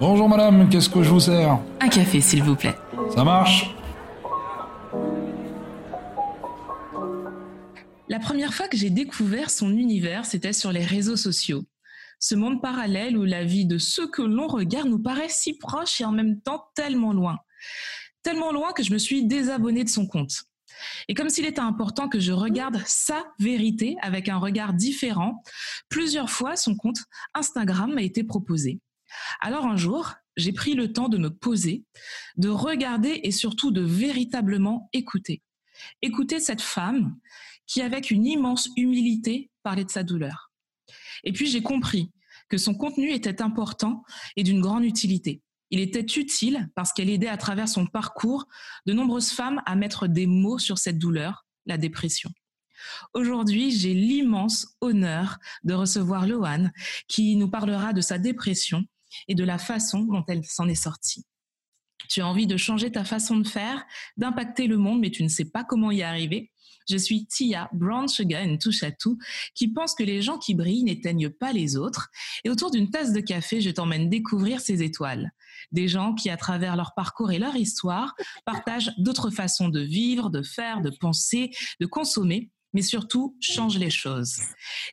Bonjour madame, qu'est-ce que je vous sers? Un café, s'il vous plaît. Ça marche? La première fois que j'ai découvert son univers, c'était sur les réseaux sociaux. Ce monde parallèle où la vie de ceux que l'on regarde nous paraît si proche et en même temps tellement loin. Tellement loin que je me suis désabonnée de son compte. Et comme s'il était important que je regarde sa vérité avec un regard différent, plusieurs fois son compte Instagram m'a été proposé. Alors un jour, j'ai pris le temps de me poser, de regarder et surtout de véritablement écouter. Écouter cette femme qui, avec une immense humilité, parlait de sa douleur. Et puis j'ai compris que son contenu était important et d'une grande utilité. Il était utile parce qu'elle aidait à travers son parcours de nombreuses femmes à mettre des mots sur cette douleur, la dépression. Aujourd'hui, j'ai l'immense honneur de recevoir Loane qui nous parlera de sa dépression et de la façon dont elle s'en est sortie. Tu as envie de changer ta façon de faire, d'impacter le monde, mais tu ne sais pas comment y arriver. Je suis Tia, Brown Sugar, une touche à tout, qui pense que les gens qui brillent n'éteignent pas les autres. Et autour d'une tasse de café, je t'emmène découvrir ces étoiles. Des gens qui, à travers leur parcours et leur histoire, partagent d'autres façons de vivre, de faire, de penser, de consommer mais surtout change les choses.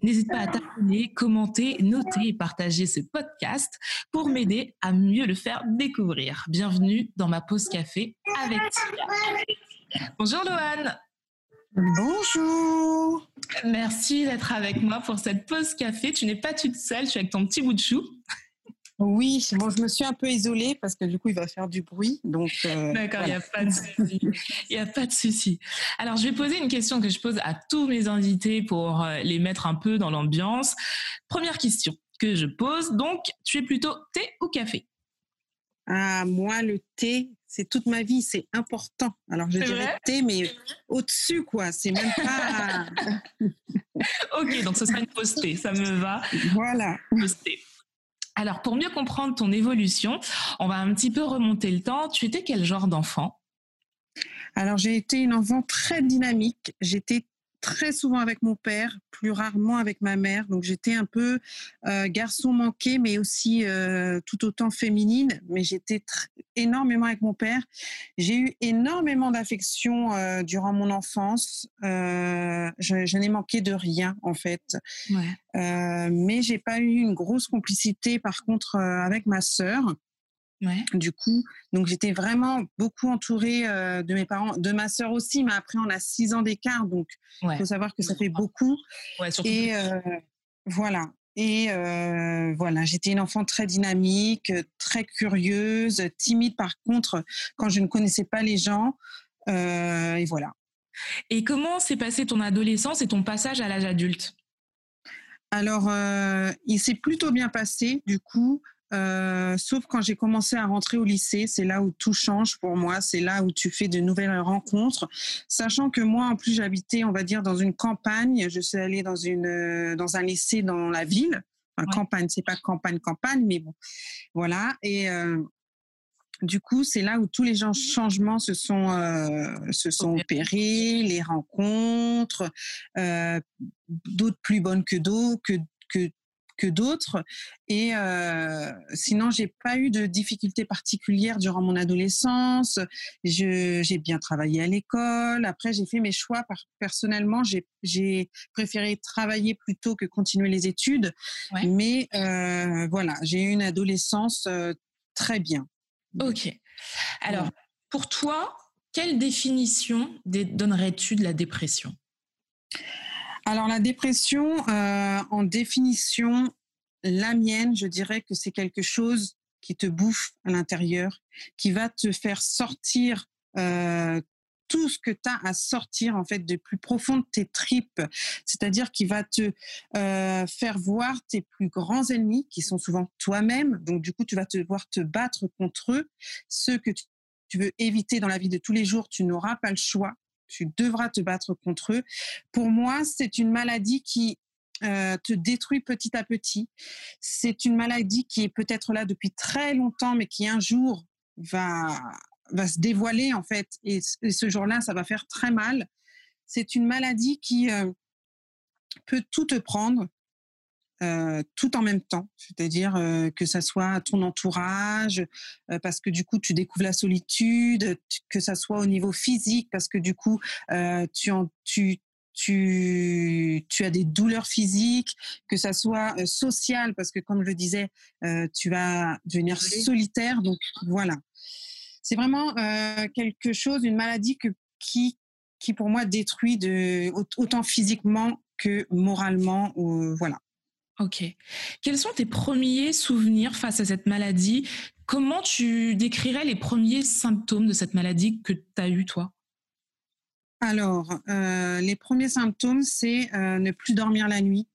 N'hésite pas à t'abonner, commenter, noter et partager ce podcast pour m'aider à mieux le faire découvrir. Bienvenue dans ma pause café avec Tia. Bonjour Loane. Bonjour. Merci d'être avec moi pour cette pause café. Tu n'es pas toute seule, tu es avec ton petit bout de chou. Oui, bon, je me suis un peu isolée parce que du coup, il va faire du bruit. Donc, euh, D'accord, il n'y a pas de souci. Il n'y a pas de souci. Alors, je vais poser une question que je pose à tous mes invités pour euh, les mettre un peu dans l'ambiance. Première question que je pose. Donc, tu es plutôt thé ou café? Ah, moi, le thé, c'est toute ma vie, c'est important. Alors, je dirais thé, mais au-dessus, quoi. C'est même pas. ok, donc ce sera une thé, ça me va. Voilà. Alors, pour mieux comprendre ton évolution, on va un petit peu remonter le temps. Tu étais quel genre d'enfant? Alors, j'ai été une enfant très dynamique. J'étais très souvent avec mon père, plus rarement avec ma mère. Donc j'étais un peu euh, garçon manqué, mais aussi euh, tout autant féminine. Mais j'étais énormément avec mon père. J'ai eu énormément d'affection euh, durant mon enfance. je, je n'ai manqué de rien en fait. Ouais. mais j'ai pas eu une grosse complicité par contre avec ma sœur. Du coup, donc j'étais vraiment beaucoup entourée euh, de mes parents, de ma sœur aussi, mais après on a six ans d'écart, donc il faut savoir que ça fait beaucoup. et euh, voilà. Et euh, voilà, j'étais une enfant très dynamique, très curieuse, timide par contre quand je ne connaissais pas les gens. et voilà. Et comment s'est passé ton adolescence et ton passage à l'âge adulte? Alors, il s'est plutôt bien passé, du coup. Euh, sauf quand j'ai commencé à rentrer au lycée, c'est là où tout change pour moi, c'est là où tu fais de nouvelles rencontres. Sachant que moi, en plus, j'habitais, on va dire, dans une campagne. Je suis allée dans une euh, dans un lycée dans la ville. Enfin, campagne, c'est pas campagne, campagne, mais bon, voilà. Et euh, du coup, c'est là où tous les changements se sont se sont opérés, les rencontres, d'autres plus bonnes que d'autres, que que que d'autres. Et euh, sinon, j'ai pas eu de difficultés particulières durant mon adolescence. J'ai bien travaillé à l'école. Après, j'ai fait mes choix. personnellement, j'ai préféré travailler plutôt que continuer les études. Mais euh, voilà, j'ai eu une adolescence euh, très bien. Ok. Alors, pour toi, quelle définition donnerais-tu de la dépression? Alors la dépression, euh, en définition, la mienne, je dirais que c'est quelque chose qui te bouffe à l'intérieur, qui va te faire sortir euh, tout ce que tu as à sortir en fait de plus profond de tes tripes, c'est-à-dire qui va te euh, faire voir tes plus grands ennemis, qui sont souvent toi-même. Donc du coup, tu vas te voir te battre contre eux, ceux que tu veux éviter dans la vie de tous les jours, tu n'auras pas le choix tu devras te battre contre eux. Pour moi, c'est une maladie qui euh, te détruit petit à petit. C'est une maladie qui est peut-être là depuis très longtemps, mais qui un jour va, va se dévoiler en fait. Et, ce jour-là, ça va faire très mal. C'est une maladie qui euh, peut tout te prendre. Euh, tout en même temps, c'est-à-dire euh, que ça soit ton entourage, euh, parce que du coup tu découvres la solitude, que ça soit au niveau physique, parce que du coup tu, en, tu, tu, tu as des douleurs physiques, que ça soit social, parce que comme je le disais, tu vas devenir solitaire, donc voilà. C'est vraiment quelque chose, une maladie que, qui, qui pour moi détruit de, autant physiquement que moralement, voilà. Ok. Quels sont tes premiers souvenirs face à cette maladie? Comment tu décrirais les premiers symptômes de cette maladie que tu as eu, toi? Alors, euh, les premiers symptômes, c'est euh, ne plus dormir la nuit.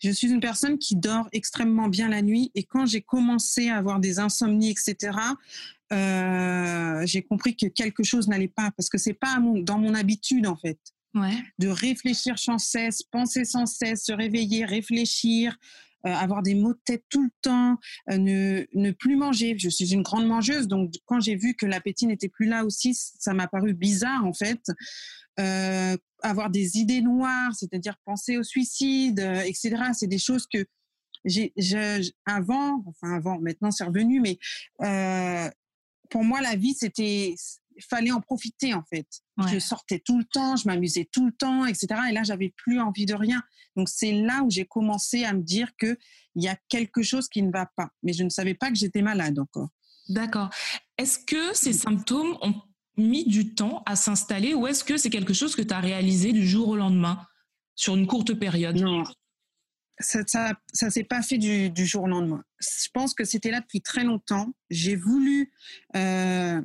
Je suis une personne qui dort extrêmement bien la nuit et quand j'ai commencé à avoir des insomnies, etc., euh, j'ai compris que quelque chose n'allait pas parce que c'est pas dans mon habitude en fait de réfléchir sans cesse, penser sans cesse, se réveiller, réfléchir, euh, avoir des maux de tête tout le temps, euh, ne, ne, plus manger. Je suis une grande mangeuse, donc quand j'ai vu que l'appétit n'était plus là aussi, ça m'a paru bizarre en fait. Euh, avoir des idées noires, c'est-à-dire penser au suicide, etc. C'est des choses que j'ai avant, enfin avant, maintenant c'est revenu, mais pour moi la vie c'était fallait en profiter en fait. Je sortais tout le temps, je m'amusais tout le temps, etc. Et là, j'avais plus envie de rien. Donc c'est là où j'ai commencé à me dire que il y a quelque chose qui ne va pas. Mais je ne savais pas que j'étais malade encore. D'accord. Est-ce que ces symptômes ont mis du temps à s'installer ou est-ce que c'est quelque chose que tu as réalisé du jour au lendemain sur une courte période? Non. Ça, ça, ça s'est pas fait du, du, jour au lendemain. Je pense que c'était là depuis très longtemps. J'ai voulu euh,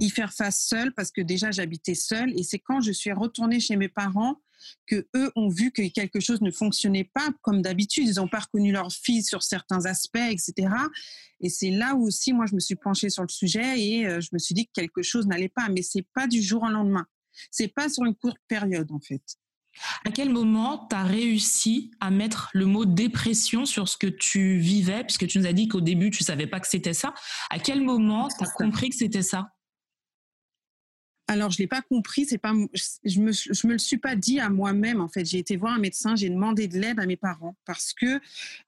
y faire face seule parce que déjà j'habitais seule et c'est quand je suis retournée chez mes parents que eux ont vu que quelque chose ne fonctionnait pas comme d'habitude. Ils n'ont pas reconnu leur fille sur certains aspects, etc. Et c'est là où aussi moi je me suis penchée sur le sujet et euh, je me suis dit que quelque chose n'allait pas. Mais c'est pas du jour au lendemain. C'est pas sur une courte période en fait. À quel moment tu as réussi à mettre le mot dépression sur ce que tu vivais, puisque tu nous as dit qu'au début tu savais pas que c'était ça. À quel moment tu as compris que c'était ça? Alors, je l'ai pas compris. C'est pas, je me, je me le suis pas dit à moi-même. En fait, j'ai été voir un médecin. J'ai demandé de l'aide à mes parents parce que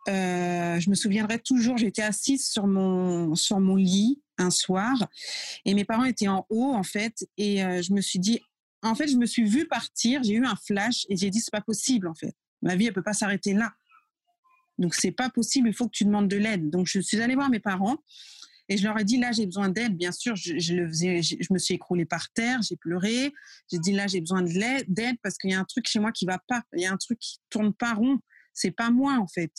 euh, je me souviendrai toujours. J'étais assise sur mon sur mon lit un soir et mes parents étaient en haut en fait. Et euh, je me suis dit, en fait, je me suis vue partir. J'ai eu un flash et j'ai dit, c'est pas possible en fait. Ma vie, elle peut pas s'arrêter là. Donc c'est pas possible. Il faut que tu demandes de l'aide. Donc je suis allée voir mes parents et je leur ai dit, là, j'ai besoin d'aide. Bien sûr, je, le faisais, je, me suis écroulée par terre, j'ai pleuré. J'ai dit, là, j'ai besoin d'aide parce qu'il y a un truc chez moi qui va pas. Il y a un truc qui tourne pas rond. C'est pas moi, en fait.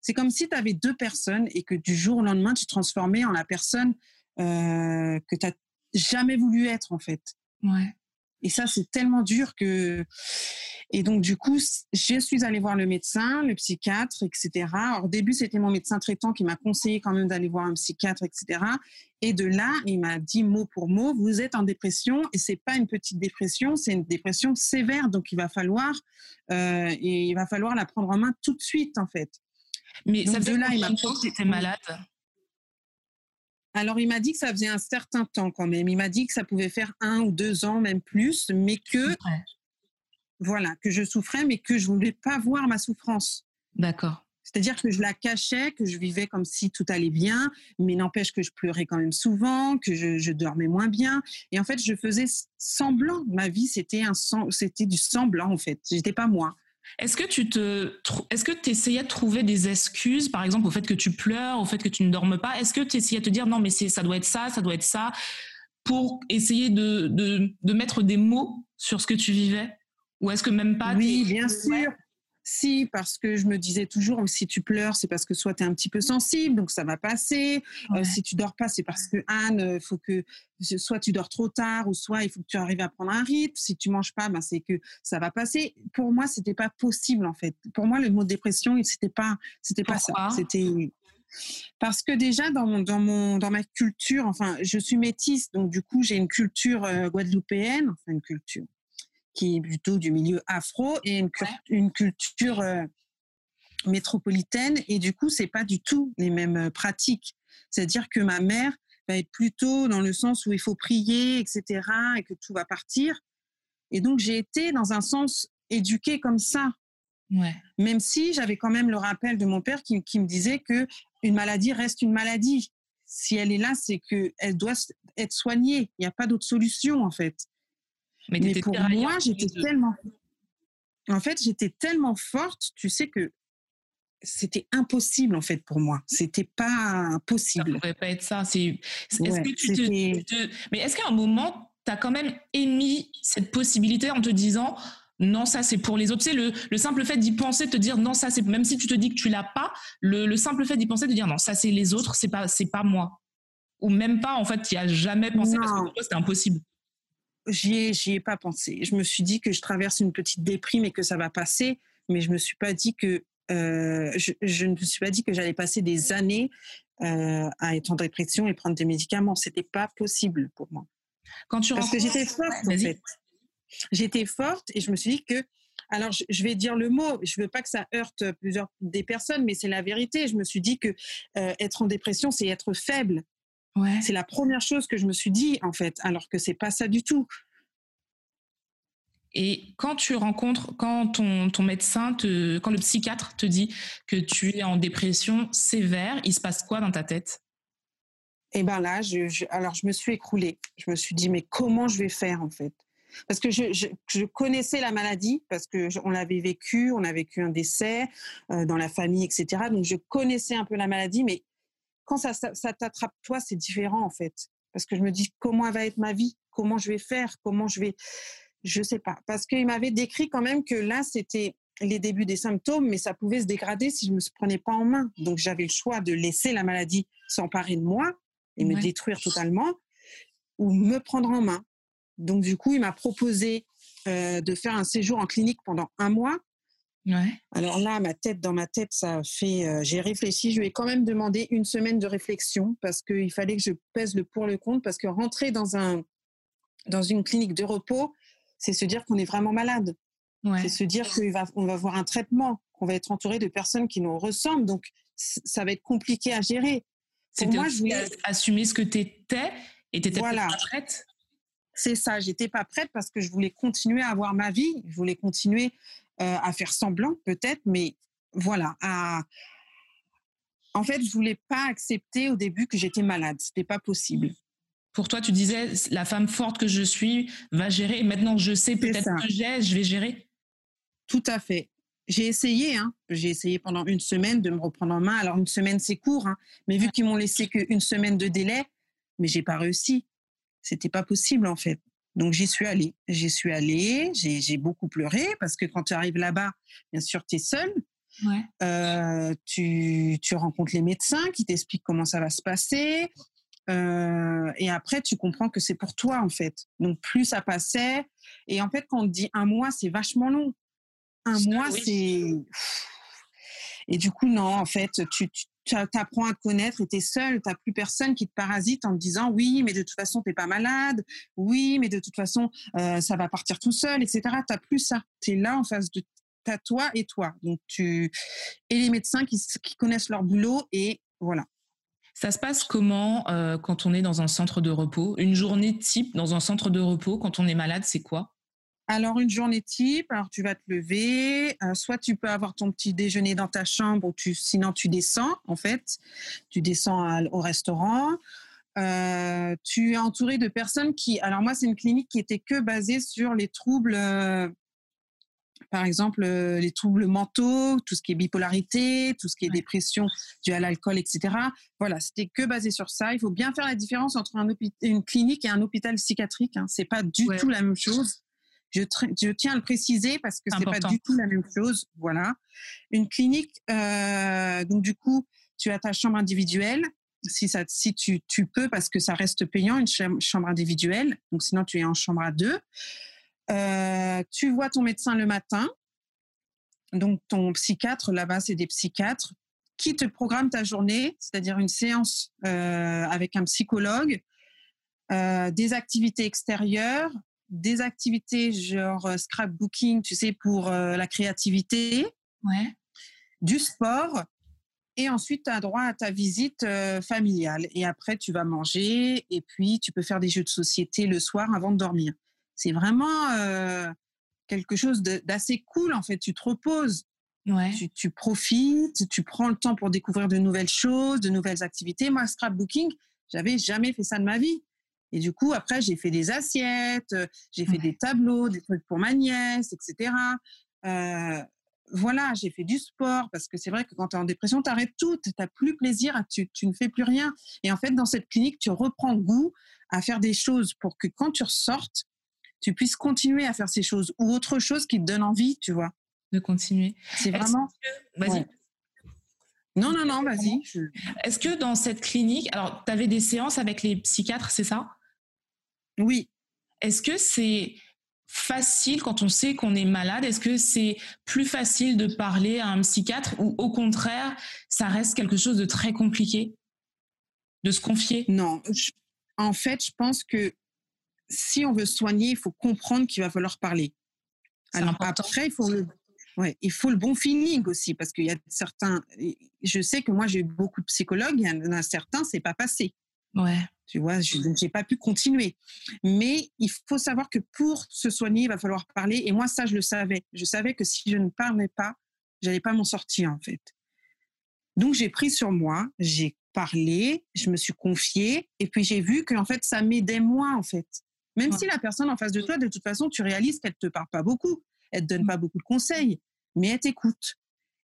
C'est comme si tu avais deux personnes et que du jour au lendemain, tu te transformais en la personne euh, que tu n'as jamais voulu être, en fait. Ouais. Et ça, c'est tellement dur que. Et donc, du coup, je suis allée voir le médecin, le psychiatre, etc. Alors, au début, c'était mon médecin traitant qui m'a conseillé quand même d'aller voir un psychiatre, etc. Et de là, il m'a dit mot pour mot, vous êtes en dépression et c'est pas une petite dépression, c'est une dépression sévère. Donc, il va falloir, euh, et il va falloir la prendre en main tout de suite, en fait. Mais ça faisait là, il m'a étais malade? Alors, il m'a dit que ça faisait un certain temps quand même. Il m'a dit que ça pouvait faire un ou deux ans, même plus, mais que, voilà, que je souffrais, mais que je voulais pas voir ma souffrance. D'accord. C'est-à-dire que je la cachais, que je vivais comme si tout allait bien, mais n'empêche que je pleurais quand même souvent, que je, dormais moins bien. Et en fait, je faisais semblant. Ma vie, c'était un c'était du semblant en fait. J'étais pas moi. Est-ce que tu te, est-ce que tu essayais de trouver des excuses, par exemple, au fait que tu pleures, au fait que tu ne dormes pas? Est-ce que tu essayais de te dire non, mais c'est, ça doit être ça, ça doit être ça, pour essayer de, de, de mettre des mots sur ce que tu vivais? Ou est-ce que même pas Oui, bien sûr. Si, parce que je me disais toujours, si tu pleures, c'est parce que soit tu es un petit peu sensible, donc ça va passer. Euh, si tu dors pas, c'est parce que Anne, euh, faut que soit tu dors trop tard, ou soit il faut que tu arrives à prendre un rythme. Si tu manges pas, ben c'est que ça va passer. Pour moi, c'était pas possible en fait. Pour moi, le mot dépression, c'était pas, c'était pas ça. C'était parce que déjà dans mon, dans mon dans ma culture, enfin, je suis métisse, donc du coup j'ai une culture euh, guadeloupéenne, enfin une culture qui est plutôt du milieu afro, et une, une culture euh, métropolitaine. Et du coup, c'est pas du tout les mêmes euh, pratiques. C'est-à-dire que ma mère va être plutôt dans le sens où il faut prier, etc., et que tout va partir. Et donc, j'ai été dans un sens éduquée comme ça. Ouais. Même si j'avais quand même le rappel de mon père qui, qui me disait que une maladie reste une maladie. Si elle est là, c'est que elle doit être soignée. Il n'y a pas d'autre solution en fait. Mais, pour moi, j'étais tellement. En fait, j'étais tellement forte, tu sais que c'était impossible en fait pour moi. C'était pas Ça possible. pouvait pas être ça. C'est, est-ce Ouais, que tu te, mais est-ce qu'à un moment, tu as quand même émis cette possibilité en te disant non, ça c'est pour les autres? Tu sais, le, le simple fait d'y penser, de te dire non, ça c'est, même si tu te dis que tu l'as pas, le, le simple fait d'y penser, de dire non, ça c'est les autres, c'est pas, c'est pas moi. Ou même pas, en fait, tu n'y as jamais pensé parce que pour toi c'était impossible. J'y ai, j'y ai pas pensé. Je me suis dit que je traverse une petite déprime et que ça va passer, mais je me suis pas dit que euh, je, je ne me suis pas dit que j'allais passer des années euh, à être en dépression et prendre des médicaments. C'était pas possible pour moi. Quand tu Parce que j'étais forte en Vas-y. fait. J'étais forte et je me suis dit que alors je, je vais dire le mot, je veux pas que ça heurte plusieurs des personnes, mais c'est la vérité. Je me suis dit que euh, être en dépression, c'est être faible. Ouais. C'est la première chose que je me suis dit en fait, alors que c'est pas ça du tout. Et quand tu rencontres, quand ton, ton médecin, te, quand le psychiatre te dit que tu es en dépression sévère, il se passe quoi dans ta tête? Et ben là, je, je- alors je me suis écroulée. Je me suis dit mais comment je vais faire en fait? Parce que je, je, je connaissais la maladie parce que je- on l'avait vécu, on a vécu un décès euh, dans la famille, etc. Donc je connaissais un peu la maladie, mais quand ça, ça, ça t'attrape toi, c'est différent en fait. Parce que je me dis comment va être ma vie, comment je vais faire, comment je vais, je sais pas. Parce qu'il m'avait décrit quand même que là c'était les débuts des symptômes, mais ça pouvait se dégrader si je me prenais pas en main. Donc j'avais le choix de laisser la maladie s'emparer de moi et me détruire totalement, ou me prendre en main. Donc du coup, il m'a proposé euh, de faire un séjour en clinique pendant un mois. Ouais. Alors là, ma tête, dans ma tête, ça a fait. euh, j'ai réfléchi. Je lui ai quand même demandé une semaine de réflexion parce qu'il fallait que je pèse le pour le contre. Parce que rentrer dans un dans une clinique de repos, c'est se dire qu'on est vraiment malade. Ouais. C'est se dire qu'on va on va avoir un traitement, qu'on va être entouré de personnes qui nous ressemblent. Donc ça va être compliqué à gérer. Pour C'était moi, je voulais- assumer ce que tu étais et tu étais Voilà. prête. C'est ça, j'étais pas prête parce que je voulais continuer à avoir ma vie, je voulais continuer euh, à faire semblant peut-être, mais voilà. À... En fait, je voulais pas accepter au début que j'étais malade, c'était pas possible. Pour toi, tu disais, la femme forte que je suis va gérer. Et maintenant que je sais peut-être que j'ai, je vais gérer. Tout à fait. J'ai essayé, hein. j'ai essayé pendant une semaine de me reprendre en main. Alors une semaine c'est court, hein. mais vu qu'ils m'ont laissé qu'une semaine de délai, mais j'ai pas réussi. C'était pas possible en fait. Donc j'y suis allée. J'y suis allée, j'ai j'ai beaucoup pleuré parce que quand tu arrives là-bas, bien sûr tu es seule. Ouais. Euh, tu, tu rencontres les médecins qui t'expliquent comment ça va se passer. Euh, et après, tu comprends que c'est pour toi, en fait. Donc, plus ça passait. Et en fait, quand on te dit un mois, c'est vachement long. Un mois, oui. c'est. Et du coup, non, en fait, tu, tu tu apprends à te connaître et tu es seul. Tu plus personne qui te parasite en te disant oui, mais de toute façon, tu pas malade. Oui, mais de toute façon, euh, ça va partir tout seul, etc. Tu plus ça. Tu es là en face de t'as toi et toi. Donc, tu. Et les médecins qui connaissent leur boulot et voilà. Ça se passe comment euh, quand on est dans un centre de repos? Une journée type dans un centre de repos quand on est malade, c'est quoi? Alors, une journée type, alors tu vas te lever, euh, soit tu peux avoir ton petit déjeuner dans ta chambre, ou tu, sinon tu descends, en fait. Tu descends à- au restaurant. Euh, tu es entouré de personnes qui. Alors, moi, c'est une clinique qui était que basée sur les troubles. euh, par exemple, les troubles mentaux, tout ce qui est bipolarité, tout ce qui est dépression due à l'alcool, etc. Voilà, c'était que basé sur ça. Il faut bien faire la différence entre un une clinique et un hôpital psychiatrique. Hein. C'est pas du Ouais. tout la même chose. Je, tiens à le préciser parce que c'est pas du tout la même chose. Voilà. Une clinique, euh, donc du coup, tu as ta chambre individuelle. Si, ça, si tu, tu peux, parce que ça reste payant, une cham- chambre individuelle. Donc sinon, tu es en chambre à deux. Euh, tu vois ton médecin le matin. Donc ton psychiatre, là-bas, c'est des psychiatres qui te programment ta journée, c'est-à-dire une séance euh, avec un psychologue, euh, des activités extérieures, des activités genre euh, scrapbooking, tu sais, pour euh, la créativité, Ouais. du sport. Et ensuite, tu as droit à ta visite euh, familiale. Et après, tu vas manger. Et puis, tu peux faire des jeux de société le soir avant de dormir. C'est vraiment euh, quelque chose d'assez cool, en fait. Tu te reposes. Ouais. Tu, tu profites, tu prends le temps pour découvrir de nouvelles choses, de nouvelles activités. Moi, scrapbooking, j'avais jamais fait ça de ma vie. Et du coup, après, j'ai fait des assiettes, euh, j'ai fait Ouais. des tableaux, des trucs pour ma nièce, etc. Euh, voilà, j'ai fait du sport parce que c'est vrai que quand tu es en dépression, tu arrêtes tout, tu n'as plus plaisir, tu, tu ne fais plus rien. Et en fait, dans cette clinique, tu reprends goût à faire des choses pour que quand tu ressortes, tu puisses continuer à faire ces choses ou autre chose qui te donne envie, tu vois. De continuer. C'est vraiment. que- Vas-y. Ouais. Non, non, non, vas-y. je- Est-ce que dans cette clinique, alors tu avais des séances avec les psychiatres, c'est ça? Oui. Est-ce que c'est facile quand on sait qu'on est malade? Est-ce que c'est plus facile de parler à un psychiatre ou au contraire, ça reste quelque chose de très compliqué? De se confier? Non. je- En fait, je pense que si on veut soigner, il faut comprendre qu'il va falloir parler. Alors important. après, il faut le, ouais, il faut le bon feeling aussi, parce qu'il y a certains. Je sais que moi, j'ai eu beaucoup de psychologues, il y en a certains, c'est pas passé. Ouais. Tu vois, je n'ai pas pu continuer. Mais il faut savoir que pour se soigner, il va falloir parler. Et moi, ça, je le savais. Je savais que si je ne parlais pas, j'allais pas m'en sortir, en fait. Donc, j'ai pris sur moi, j'ai parlé, je me suis confiée, et puis j'ai vu qu'en fait, ça m'aidait moi, en fait. Même Ouais. si la personne en face de toi, de toute façon, tu réalises qu'elle te parle pas beaucoup, elle te donne pas beaucoup de conseils, mais elle t'écoute.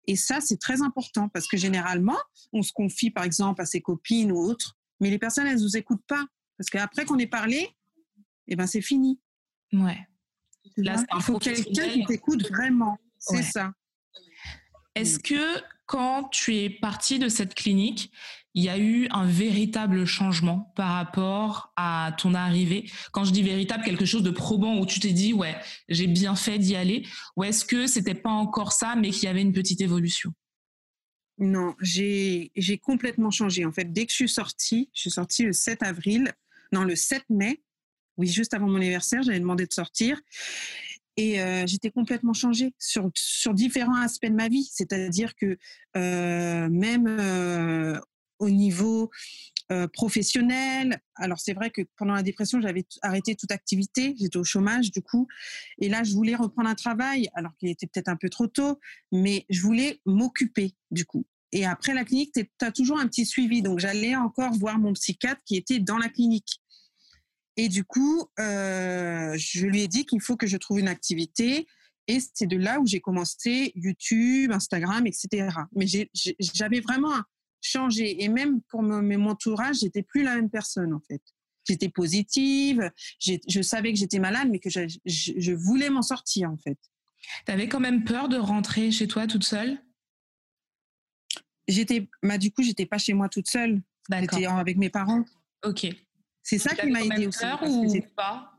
Et ça, c'est très important parce que généralement, on se confie, par exemple, à ses copines ou autres, mais les personnes, elles nous écoutent pas. Parce qu'après qu'on ait parlé, eh ben, c'est fini. Ouais. Là, Il faut quelqu'un qui t'écoute vraiment. C'est Ouais. ça. Est-ce que quand tu es parti de cette clinique, il y a eu un véritable changement par rapport à ton arrivée? Quand je dis véritable, quelque chose de probant où tu t'es dit ouais, j'ai bien fait d'y aller, ou est-ce que c'était pas encore ça, mais qu'il y avait une petite évolution? Non, j'ai complètement changé. En fait, dès que je suis sortie, je suis sortie le 7 avril, non, le 7 mai. Oui, juste avant mon anniversaire, j'avais demandé de sortir. Et euh, j'étais complètement changée sur, sur différents aspects de ma vie. C'est-à-dire que euh, même euh, au niveau professionnel, alors c'est vrai que pendant la dépression, j'avais arrêté toute activité, j'étais au chômage du coup. Et là, je voulais reprendre un travail, alors qu'il était peut-être un peu trop tôt, mais je voulais m'occuper du coup. Et après la clinique, tu as toujours un petit suivi. Donc j'allais encore voir mon psychiatre qui était dans la clinique. Et du coup, euh, je lui ai dit qu'il faut que je trouve une activité. Et c'est de là où j'ai commencé YouTube, Instagram, etc. Mais j'avais vraiment changé. Et même pour mon, entourage, j'étais plus la même personne en fait. J'étais positive, je savais que j'étais malade, mais que je, je- je voulais m'en sortir en fait. Tu avais quand même peur de rentrer chez toi toute seule? J'étais, bah, du coup, j'étais pas chez moi toute seule. J'étais avec mes parents. Ok. C'est ça qui m'a aidé aussi. peur ou pas?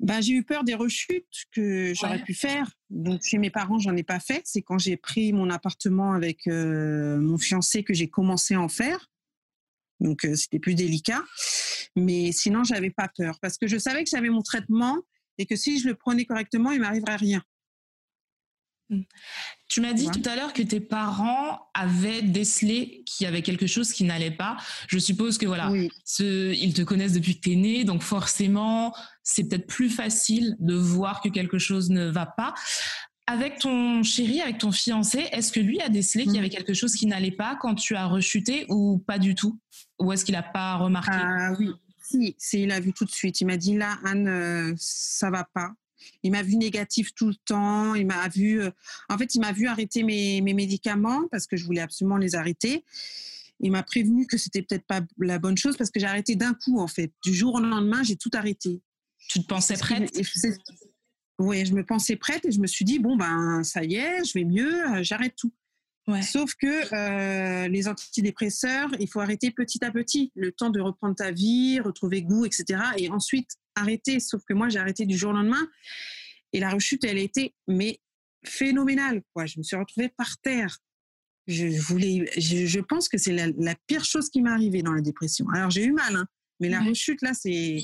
Ben, j'ai eu peur des rechutes que j'aurais Ouais. pu faire. Donc, chez mes parents, j'en ai pas fait. C'est quand j'ai pris mon appartement avec euh, mon fiancé que j'ai commencé à en faire. Donc, euh, c'était plus délicat. Mais sinon, j'avais pas peur parce que je savais que j'avais mon traitement et que si je le prenais correctement, il m'arriverait rien. Tu m'as dit Ouais. tout à l'heure que tes parents avaient décelé qu'il y avait quelque chose qui n'allait pas. Je suppose que voilà, Oui. ce- ils te connaissent depuis que tu es né, donc forcément, c'est peut-être plus facile de voir que quelque chose ne va pas. Avec ton chéri, avec ton fiancé, est-ce que lui a décelé qu'il y Mm. avait quelque chose qui n'allait pas quand tu as rechuté ou pas du tout? Ou est-ce qu'il n'a pas remarqué? Ah oui, si, si, il a vu tout de suite. Il m'a dit là, Anne, euh, ça va pas. Il m'a vu négatif tout le temps. Il m'a vu, euh, en fait, il m'a vu arrêter mes, mes médicaments parce que je voulais absolument les arrêter. Il m'a prévenu que c'était peut-être pas la bonne chose parce que j'ai arrêté d'un coup, en fait. Du jour au lendemain, j'ai tout arrêté. Tu te pensais prête? Oui, je me pensais prête et je me suis dit, bon, ben, ça y est, je vais mieux, euh, j'arrête tout. Ouais. Sauf que euh, les antidépresseurs, il faut arrêter petit à petit, le temps de reprendre ta vie, retrouver goût, etc. Et ensuite arrêter. Sauf que moi, j'ai arrêté du jour au lendemain. Et la rechute, elle a été mais phénoménale. Quoi. Je me suis retrouvée par terre. Je voulais, je, je pense que c'est la, la pire chose qui m'est arrivée dans la dépression. Alors j'ai eu mal, hein, mais la Ouais. rechute là, c'est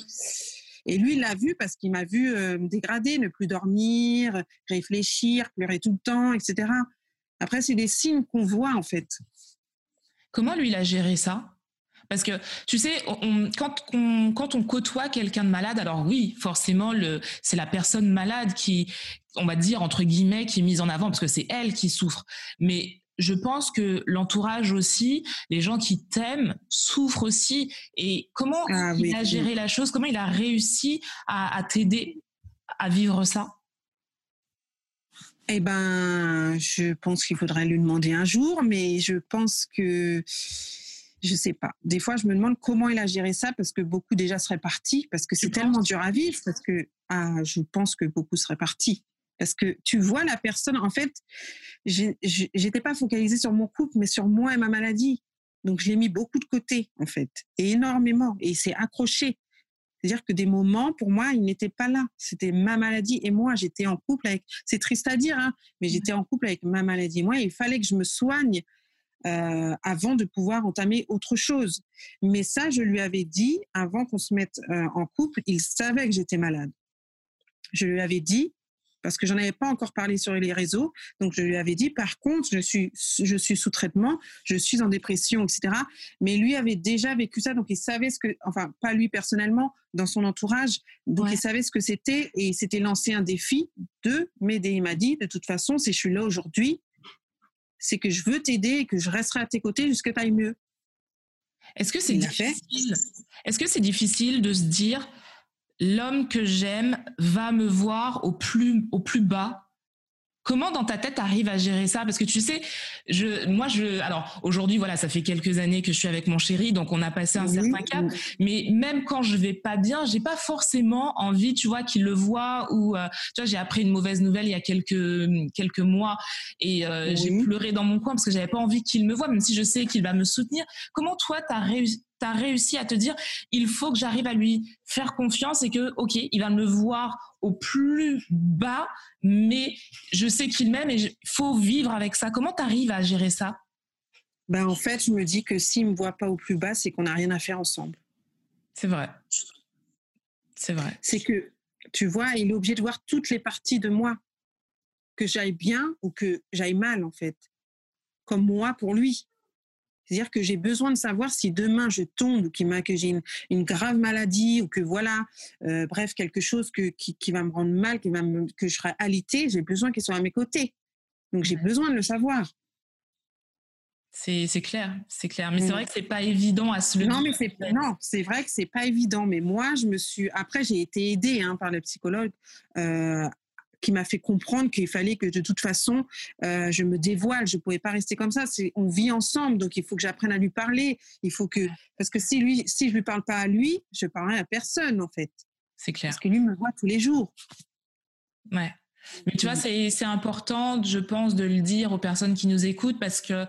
et lui, il l'a vu parce qu'il m'a vu euh, me dégrader, ne plus dormir, réfléchir, pleurer tout le temps, etc. Après, c'est des signes qu'on voit en fait. Comment lui, il a géré ça? Parce que, tu sais, quand, on, quand on côtoie quelqu'un de malade, alors oui, forcément, c'est la personne malade qui, on va dire, entre guillemets, qui est mise en avant, parce que c'est elle qui souffre. Mais je pense que l'entourage aussi, les gens qui t'aiment souffrent aussi. Et comment ah il a géré la chose Comment il a réussi à, t'aider à vivre ça? Eh ben, je pense qu'il faudrait lui demander un jour, mais je pense que je sais pas. Des fois, je me demande comment il a géré ça parce que beaucoup déjà seraient partis, parce que c'est tellement dur à vivre, parce que ah, je pense que beaucoup seraient partis. Parce que tu vois la personne, en fait, j'étais pas focalisée sur mon couple, mais sur moi et ma maladie. Donc, je l'ai mis beaucoup de côté, en fait, et énormément. Et il s'est accroché. C'est-à-dire que des moments, pour moi, il n'était pas là. C'était ma maladie et moi. J'étais en couple avec. C'est triste à dire, hein, mais j'étais en couple avec ma maladie. Moi, il fallait que je me soigne euh, avant de pouvoir entamer autre chose. Mais ça, je lui avais dit avant qu'on se mette euh, en couple. Il savait que j'étais malade. Je lui avais dit parce que j'en avais pas encore parlé sur les réseaux. Donc je lui avais dit, par contre, je suis, je suis sous traitement, je suis en dépression, etc. Mais lui avait déjà vécu ça, donc il savait ce que, enfin pas lui personnellement, dans son entourage, donc il savait ce que c'était et il s'était lancé un défi de m'aider. Il m'a dit, de toute façon, si je suis là aujourd'hui, c'est que je veux t'aider et que je resterai à tes côtés jusqu'à tu ailles mieux. Est-ce que c'est difficile? Est-ce que c'est difficile de se dire l'homme que j'aime va me voir au plus, au plus bas Comment dans ta tête arrives à gérer ça? Parce que tu sais, je, moi, je, alors aujourd'hui, voilà, ça fait quelques années que je suis avec mon chéri, donc on a passé un certain cap. Mais même quand je vais pas bien, j'ai pas forcément envie, tu vois, qu'il le voit ou, euh, tu vois, j'ai appris une mauvaise nouvelle il y a quelques quelques mois et euh, j'ai pleuré dans mon coin parce que j'avais pas envie qu'il me voit, même si je sais qu'il va me soutenir. Comment toi, tu as réussi tu as réussi à te dire, il faut que j'arrive à lui faire confiance et que, OK, il va me voir au plus bas, mais je sais qu'il m'aime et il faut vivre avec ça. Comment tu arrives à gérer ça? Ben, En fait, je me dis que s'il ne me voit pas au plus bas, c'est qu'on n'a rien à faire ensemble. C'est vrai. C'est vrai. C'est que, tu vois, il est obligé de voir toutes les parties de moi, que j'aille bien ou que j'aille mal, en fait. Comme moi pour lui. C'est-à-dire que j'ai besoin de savoir si demain je tombe ou que j'ai une, grave maladie ou que voilà, euh, bref, quelque chose que, qui, va me rendre mal, qui va que je serai alité, j'ai besoin qu'il soit à mes côtés. Donc j'ai besoin de le savoir. C'est clair, c'est clair. Mais c'est vrai que c'est pas évident à se le non, Mais non, c'est vrai que c'est pas évident. Mais moi, je me suis. Après, j'ai été aidée hein, par le psychologue euh, qui m'a fait comprendre qu'il fallait que de toute façon, euh, je me dévoile. Je ne pouvais pas rester comme ça. C'est, on vit ensemble, donc il faut que j'apprenne à lui parler. Il faut que, parce que si lui, si je lui parle pas à lui, je parlerai à personne en fait. C'est clair. Parce que lui me voit tous les jours. Ouais. Mais tu vois, c'est important, je pense, de le dire aux personnes qui nous écoutent parce que, euh,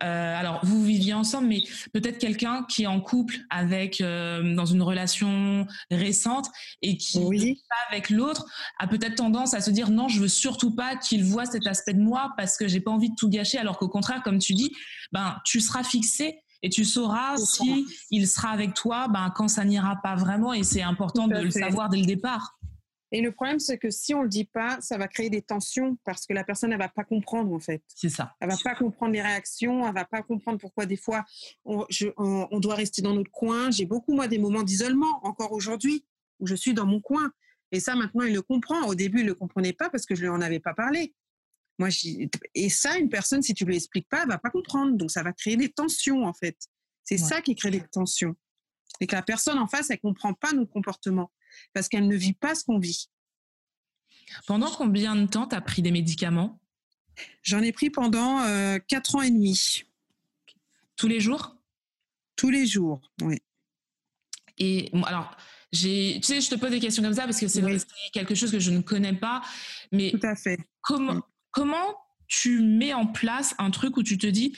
alors, vous viviez ensemble, mais peut-être quelqu'un qui est en couple avec, euh, dans une relation récente et qui n'est pas avec l'autre, a peut-être tendance à se dire non, je veux surtout pas qu'il voit cet aspect de moi parce que j'ai pas envie de tout gâcher, alors qu'au contraire, comme tu dis, ben, tu seras fixé et tu sauras si il sera avec toi ben, quand ça n'ira pas vraiment. Et c'est important de le savoir dès le départ. Et le problème, c'est que si on ne le dit pas, ça va créer des tensions parce que la personne, elle ne va pas comprendre, en fait. C'est ça. Elle ne va pas comprendre les réactions, elle ne va pas comprendre pourquoi des fois, on, doit rester dans notre coin. J'ai beaucoup, moi, des moments d'isolement, encore aujourd'hui, où je suis dans mon coin. Et ça, maintenant, il le comprend. Au début, il ne le comprenait pas parce que je ne lui en avais pas parlé. Moi, et ça, une personne, si tu ne lui expliques pas, elle ne va pas comprendre. Donc, ça va créer des tensions, en fait. C'est ça qui crée des tensions. Et que la personne en face, elle ne comprend pas notre comportement parce qu'elle ne vit pas ce qu'on vit. Pendant combien de temps tu as pris des médicaments? J'en ai pris pendant euh, 4 ans et demi. Tous les jours? Tous les jours, oui. Et alors, tu sais, je te pose des questions comme ça parce que c'est quelque chose que je ne connais pas. Mais Tout à fait. Comment, comment tu mets en place un truc où tu te dis,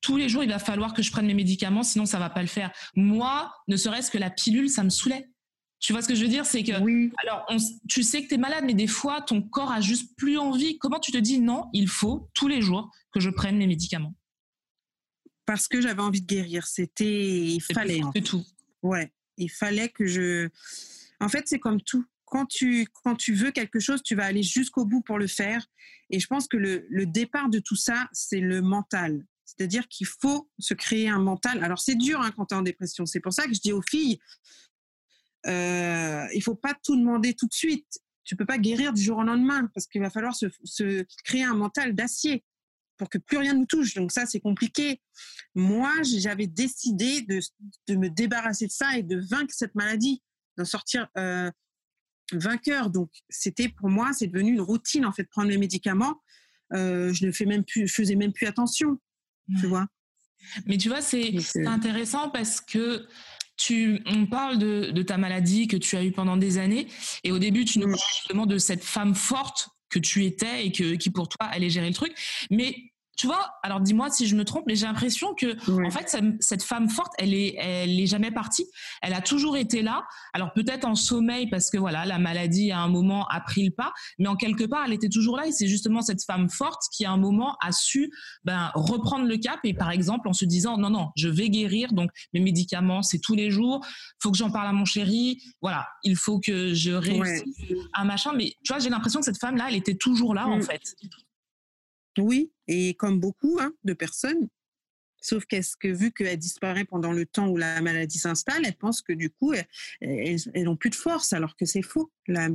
tous les jours, il va falloir que je prenne mes médicaments, sinon ça va pas le faire? Moi, ne serait-ce que la pilule, ça me saoulait. Tu vois ce que je veux dire? C'est que, oui. alors, tu sais que tu es malade, mais des fois, ton corps a juste plus envie. Comment tu te dis non, il faut tous les jours que je prenne mes médicaments? Parce que j'avais envie de guérir. C'était, il fallait. C'est tout. Ouais, il fallait que je. En fait, c'est comme tout. Quand tu, quand tu veux quelque chose, tu vas aller jusqu'au bout pour le faire. Et je pense que le, le départ de tout ça, c'est le mental. C'est-à-dire qu'il faut se créer un mental. Alors c'est dur hein, quand tu es en dépression. C'est pour ça que je dis aux filles, euh, il faut pas tout demander tout de suite. Tu peux pas guérir du jour au lendemain parce qu'il va falloir se, se créer un mental d'acier pour que plus rien nous touche. Donc ça, c'est compliqué. Moi, j'avais décidé de, de, me débarrasser de ça et de vaincre cette maladie, d'en sortir euh, vainqueur. Donc c'était pour moi, c'est devenu une routine en fait, prendre les médicaments. Euh, je ne fais même plus, je faisais même plus attention, tu vois. Mais tu vois, c'est intéressant parce que tu, on parle de, de, ta maladie que tu as eue pendant des années, et au début, tu nous parles justement de cette femme forte que tu étais et que, qui pour toi allait gérer le truc. Mais tu vois, alors dis-moi si je me trompe, mais j'ai l'impression que en fait cette femme forte, elle est, elle est jamais partie. Elle a toujours été là. Alors peut-être en sommeil parce que voilà, la maladie à un moment a pris le pas, mais en quelque part, elle était toujours là. Et c'est justement cette femme forte qui à un moment a su ben, reprendre le cap et par exemple en se disant non non, je vais guérir. Donc mes médicaments, c'est tous les jours. Faut que j'en parle à mon chéri. Voilà, il faut que je réussisse un machin. Mais tu vois, j'ai l'impression que cette femme là, elle était toujours là en mm. fait. Oui, et comme beaucoup hein, de personnes, sauf qu'est-ce que vu qu'elle disparaît pendant le temps où la maladie s'installe, elle pense que du coup, elles, n'ont plus de force, alors que c'est faux. La,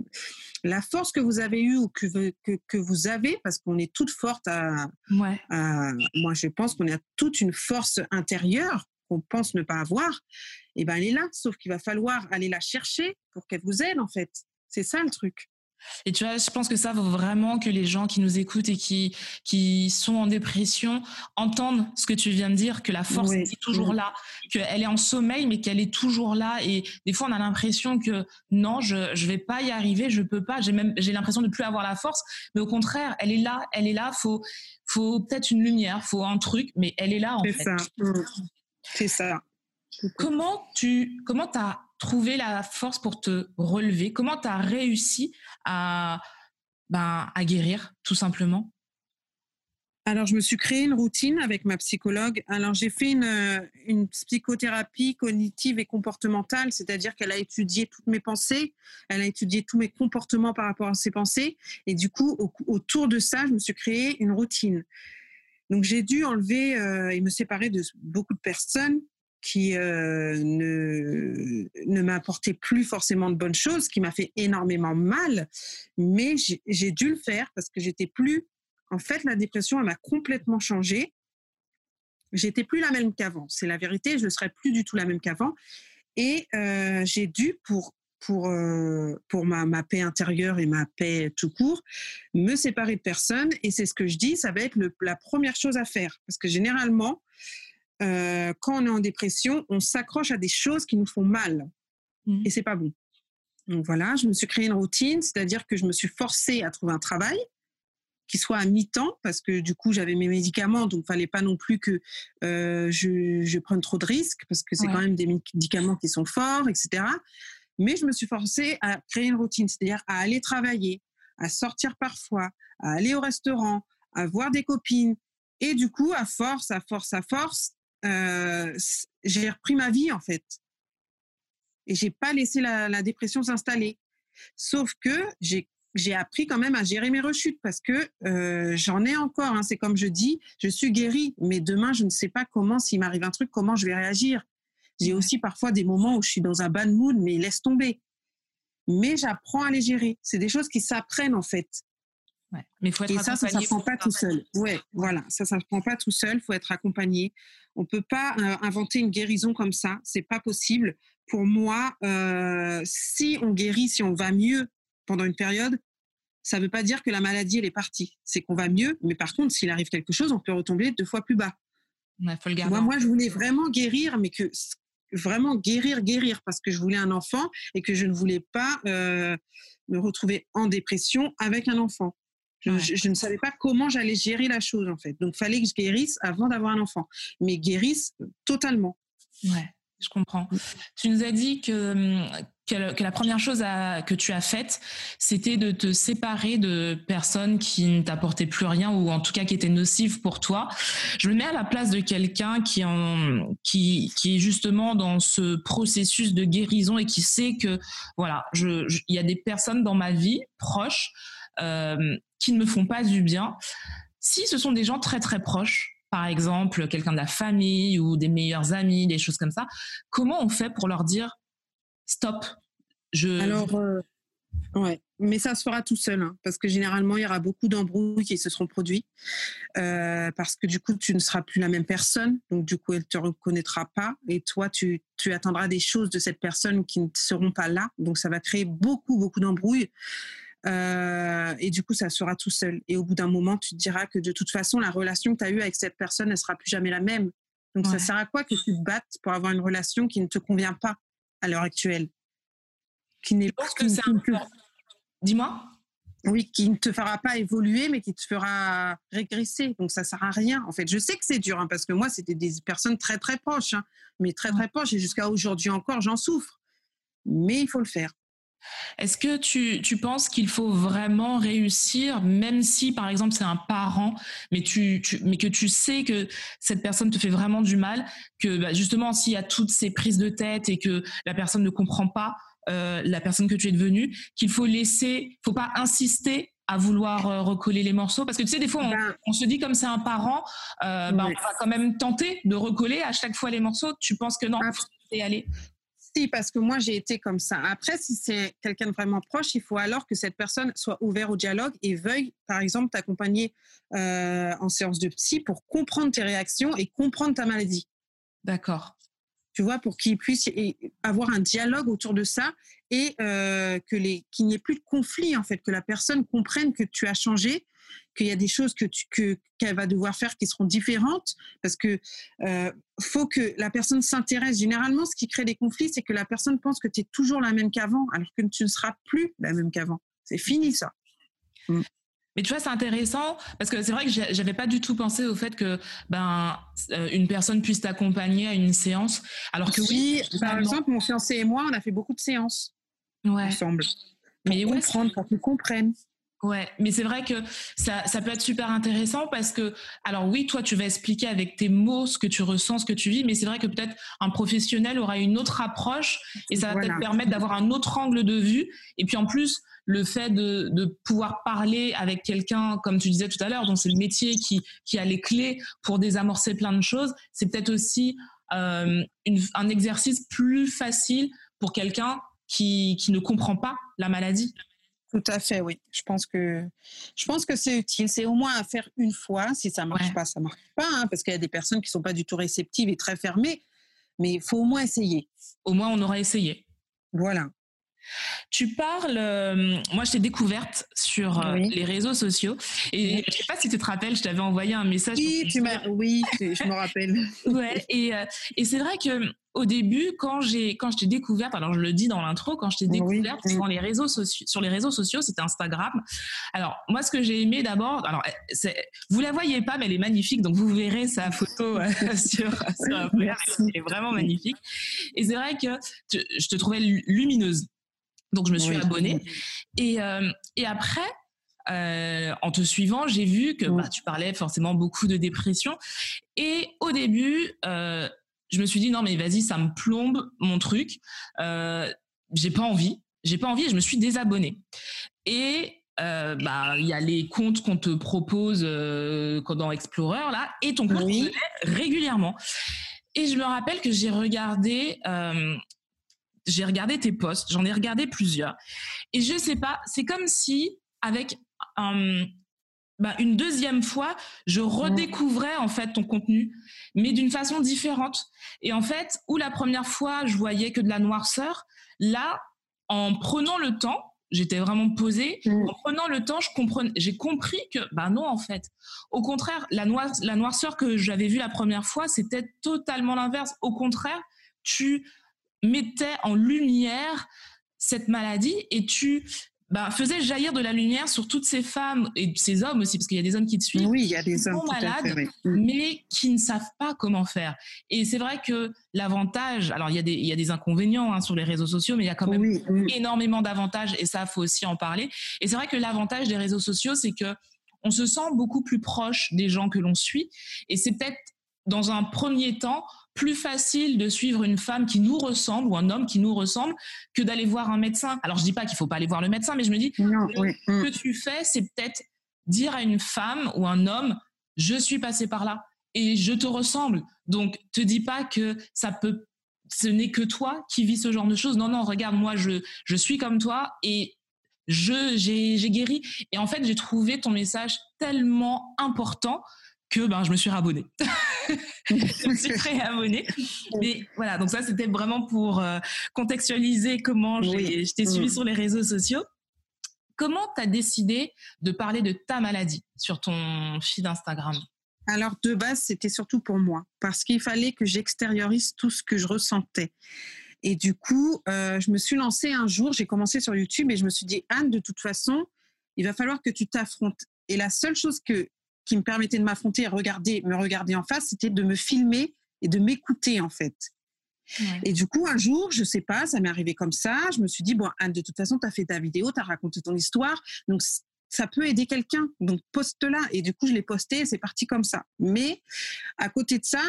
la, force que vous avez eue ou que, que, que vous avez, parce qu'on est toutes fortes à, ouais. moi je pense qu'on a toute une force intérieure qu'on pense ne pas avoir, et ben elle est là, sauf qu'il va falloir aller la chercher pour qu'elle vous aide en fait. C'est ça le truc. Et tu vois, je pense que ça vaut vraiment que les gens qui nous écoutent et qui, qui sont en dépression entendent ce que tu viens de dire, que la force est toujours là, qu'elle est en sommeil, mais qu'elle est toujours là. Et des fois, on a l'impression que non, je je vais pas y arriver, je peux pas. J'ai même j'ai l'impression de plus avoir la force, mais au contraire, elle est là, elle est là. Faut faut peut-être une lumière, faut un truc, mais elle est là en fait. C'est ça. C'est ça. Comment tu comment as trouvé la force pour te relever? Comment tu as réussi à, ben, à guérir, tout simplement alors, je me suis créé une routine avec ma psychologue. Alors, j'ai fait une, une, psychothérapie cognitive et comportementale, c'est-à-dire qu'elle a étudié toutes mes pensées, elle a étudié tous mes comportements par rapport à ces pensées. Et du coup, autour de ça, je me suis créé une routine. Donc, j'ai dû enlever euh, et me séparer de beaucoup de personnes qui euh, ne, ne m'a apporté plus forcément de bonnes choses, qui m'a fait énormément mal, mais j'ai dû le faire parce que j'étais plus. En fait, la dépression, elle m'a complètement changé. J'étais plus la même qu'avant. C'est la vérité. Je ne serais plus du tout la même qu'avant. Et euh, j'ai dû, pour pour euh, pour ma, ma paix intérieure et ma paix tout court, me séparer de personnes. Et c'est ce que je dis, ça va être le, la première chose à faire, parce que généralement, euh, quand on est en dépression, on s'accroche à des choses qui nous font mal. Mmh. Et c'est pas bon. Donc voilà, je me suis créé une routine, c'est-à-dire que je me suis forcée à trouver un travail qui soit à mi-temps parce que du coup j'avais mes médicaments donc fallait pas non plus que euh, je, je, prenne trop de risques parce que c'est quand même des médicaments qui sont forts etc mais je me suis forcée à créer une routine c'est-à-dire à aller travailler à sortir parfois à aller au restaurant à voir des copines et du coup à force à force à force euh, j'ai repris ma vie en fait. Et j'ai pas laissé la, la dépression s'installer. Sauf que j'ai j'ai appris quand même à gérer mes rechutes parce que euh, j'en ai encore. Hein. C'est comme je dis, je suis guérie, mais demain je ne sais pas comment, s'il m'arrive un truc, comment je vais réagir. J'ai aussi parfois des moments où je suis dans un bad mood, mais laisse tomber. Mais j'apprends à les gérer. C'est des choses qui s'apprennent en fait. Ouais. Mais faut être Et ça, ça ne prend pas tout seul. Ouais, voilà, ça, ne prend pas tout seul. Faut être accompagné. On peut pas euh, inventer une guérison comme ça. C'est pas possible. Pour moi, euh, si on guérit, si on va mieux pendant une période, ça ne veut pas dire que la maladie elle est partie. C'est qu'on va mieux, mais par contre, s'il arrive quelque chose, on peut retomber deux fois plus bas. Ouais, faut le garder moi, moi, je voulais vraiment guérir, mais que vraiment guérir, guérir, parce que je voulais un enfant et que je ne voulais pas euh, me retrouver en dépression avec un enfant. Je, ne savais pas comment j'allais gérer la chose en fait. Donc, fallait que je guérisse avant d'avoir un enfant, mais guérisse totalement. Ouais, je comprends. Mm. Tu nous as dit que, que, la première chose que tu as faite, c'était de te séparer de personnes qui ne t'apportaient plus rien ou en tout cas qui étaient nocives pour toi. Je me mets à la place de quelqu'un qui, en, qui, qui est justement dans ce processus de guérison et qui sait que voilà, il y a des personnes dans ma vie proches euh, qui ne me font pas du bien. Si ce sont des gens très très proches, par exemple quelqu'un de la famille ou des meilleurs amis, des choses comme ça, comment on fait pour leur dire stop je... Alors, euh, ouais, mais ça se fera tout seul, hein, parce que généralement, il y aura beaucoup d'embrouilles qui se seront produits, euh, parce que du coup, tu ne seras plus la même personne, donc du coup, elle ne te reconnaîtra pas, et toi, tu, tu attendras des choses de cette personne qui ne seront pas là, donc ça va créer beaucoup, beaucoup d'embrouilles. Euh, et du coup, ça sera tout seul. Et au bout d'un moment, tu te diras que de toute façon, la relation que tu as eue avec cette personne, elle sera plus jamais la même. Donc, ça sert à quoi que tu te battes pour avoir une relation qui ne te convient pas à l'heure actuelle? Qui n'est pas. Que Dis-moi. Oui, qui ne te fera pas évoluer, mais qui te fera régresser. Donc, ça sert à rien. En fait, je sais que c'est dur, hein, parce que moi, c'était des personnes très, très proches, hein, mais très, très proches. Et jusqu'à aujourd'hui encore, j'en souffre. Mais il faut le faire. Est-ce que tu, tu penses qu'il faut vraiment réussir, même si par exemple c'est un parent, mais, tu, mais que tu sais que cette personne te fait vraiment du mal, que bah, justement s'il y a toutes ces prises de tête et que la personne ne comprend pas euh, la personne que tu es devenue, qu'il faut laisser, faut pas insister à vouloir euh, recoller les morceaux? Parce que tu sais, des fois, on, ben se dit comme c'est un parent, euh, ben, on va quand même tenter de recoller à chaque fois les morceaux. Tu penses que non, il faut y aller? Si, parce que moi, j'ai été comme ça. Après, si c'est quelqu'un de vraiment proche, il faut alors que cette personne soit ouverte au dialogue et veuille, par exemple, t'accompagner euh, en séance de psy pour comprendre tes réactions et comprendre ta maladie. D'accord. Tu vois, pour qu'il puisse avoir un dialogue autour de ça et euh, que les, qu'il n'y ait plus de conflit, en fait, que la personne comprenne que tu as changé qu'il y a des choses que que qu'elle va devoir faire qui seront différentes parce que euh, faut que la personne s'intéresse. Généralement, ce qui crée des conflits, c'est que la personne pense que tu es toujours la même qu'avant, alors que tu ne seras plus la même qu'avant. C'est fini ça. Mm. Mais tu vois, c'est intéressant parce que c'est vrai que j'avais pas du tout pensé au fait que ben euh, une personne puisse t'accompagner à une séance, alors que oui. par exemple, mon fiancé et moi, on a fait beaucoup de séances ensemble. Pour mais comprendre, pour qu'ils comprennent. Ouais, mais c'est vrai que ça, ça peut être super intéressant parce que, alors oui, toi, tu vas expliquer avec tes mots ce que tu ressens, ce que tu vis, mais c'est vrai que peut-être un professionnel aura une autre approche et ça va peut-être permettre d'avoir un autre angle de vue. Et puis en plus, le fait de, de pouvoir parler avec quelqu'un, comme tu disais tout à l'heure, dont c'est le métier qui, qui a les clés pour désamorcer plein de choses, c'est peut-être aussi euh, une, un exercice plus facile pour quelqu'un qui, qui ne comprend pas la maladie. Tout à fait, oui. Je pense que je pense que c'est utile. C'est au moins à faire une fois. Si ça marche pas, ça marche pas, hein, parce qu'il y a des personnes qui sont pas du tout réceptives et très fermées. Mais il faut au moins essayer. Au moins, on aura essayé. Voilà. Tu parles, euh, moi je t'ai découverte sur euh, les réseaux sociaux et je sais pas si tu te rappelles, je t'avais envoyé un message. Oui, tu m'as, oui, je me rappelle. ouais, et, euh, et c'est vrai que au début, quand j'ai quand je t'ai découverte, alors je le dis dans l'intro, quand je t'ai découverte sur les réseaux sociaux, sur les réseaux sociaux, c'était Instagram. Alors moi, ce que j'ai aimé d'abord, alors vous la voyez pas, mais elle est magnifique, donc vous verrez sa photo sur sur elle est vraiment magnifique. Et c'est vrai que je te trouvais lumineuse. Donc je me suis abonnée. Et, euh, et après, euh, en te suivant, j'ai vu que bah, tu parlais forcément beaucoup de dépression. Et au début, euh, je me suis dit non mais vas-y, ça me plombe mon truc. j'ai pas envie. J'ai pas envie et je me suis désabonnée. Et bah il y a les comptes qu'on te propose dans Explorer là et ton compte oui. régulièrement. Et je me rappelle que j'ai regardé j'ai regardé tes posts, j'en ai regardé plusieurs. Et je sais pas, c'est comme si avec bah, une deuxième fois, je redécouvrais en fait ton contenu, mais d'une façon différente. Et en fait, où la première fois, je voyais que de la noirceur, là, en prenant le temps, j'étais vraiment posée. Mm. En prenant le temps, je comprenais, j'ai compris que, bah non, en fait. Au contraire, la, la noirceur que j'avais vue la première fois, c'était totalement l'inverse. Au contraire, tu mettais en lumière cette maladie et tu bah, faisais jaillir de la lumière sur toutes ces femmes et ces hommes aussi, parce qu'il y a des hommes qui te suivent. Oui, il y a des hommes qui malades, mm. mais qui ne savent pas comment faire. Et c'est vrai que l'avantage, alors il y a des, il y a des inconvénients hein, sur les réseaux sociaux, mais il y a quand même énormément d'avantages et ça, faut aussi en parler. Et c'est vrai que l'avantage des réseaux sociaux, c'est que on se sent beaucoup plus proche des gens que l'on suit. Et c'est peut-être dans un premier temps plus facile de suivre une femme qui nous ressemble ou un homme qui nous ressemble que d'aller voir un médecin. Alors je dis pas qu'il faut pas aller voir le médecin, mais je me dis ce que mm. tu fais, c'est peut-être dire à une femme ou un homme, je suis passé par là. et je te ressemble. Donc, te dis pas que ça peut, ce n'est que toi qui vis ce genre de choses. Non, non, regarde, moi, je, je suis comme toi et je, j'ai, j'ai guéri. Et en fait, j'ai trouvé ton message tellement important que ben, je me suis rabonnée. je me suis réabonnée. Mais voilà, donc ça, c'était vraiment pour euh, contextualiser comment je t'ai suivi mm. sur les réseaux sociaux. Comment tu as décidé de parler de ta maladie sur ton feed Instagram? Alors de base, c'était surtout pour moi, parce qu'il fallait que j'extériorise tout ce que je ressentais. Et du coup, euh, je me suis lancée un jour, j'ai commencé sur YouTube et je me suis dit, Anne, de toute façon, il va falloir que tu t'affrontes. Et la seule chose que, qui me permettait de m'affronter et regarder, me regarder en face, c'était de me filmer et de m'écouter en fait. Et du coup, un jour, je sais pas, ça m'est arrivé comme ça. Je me suis dit, bon, Anne, de toute façon, tu as fait ta vidéo, tu as raconté ton histoire. Donc, ça peut aider quelqu'un. Donc, poste-la. Et du coup, je l'ai posté et c'est parti comme ça. Mais à côté de ça,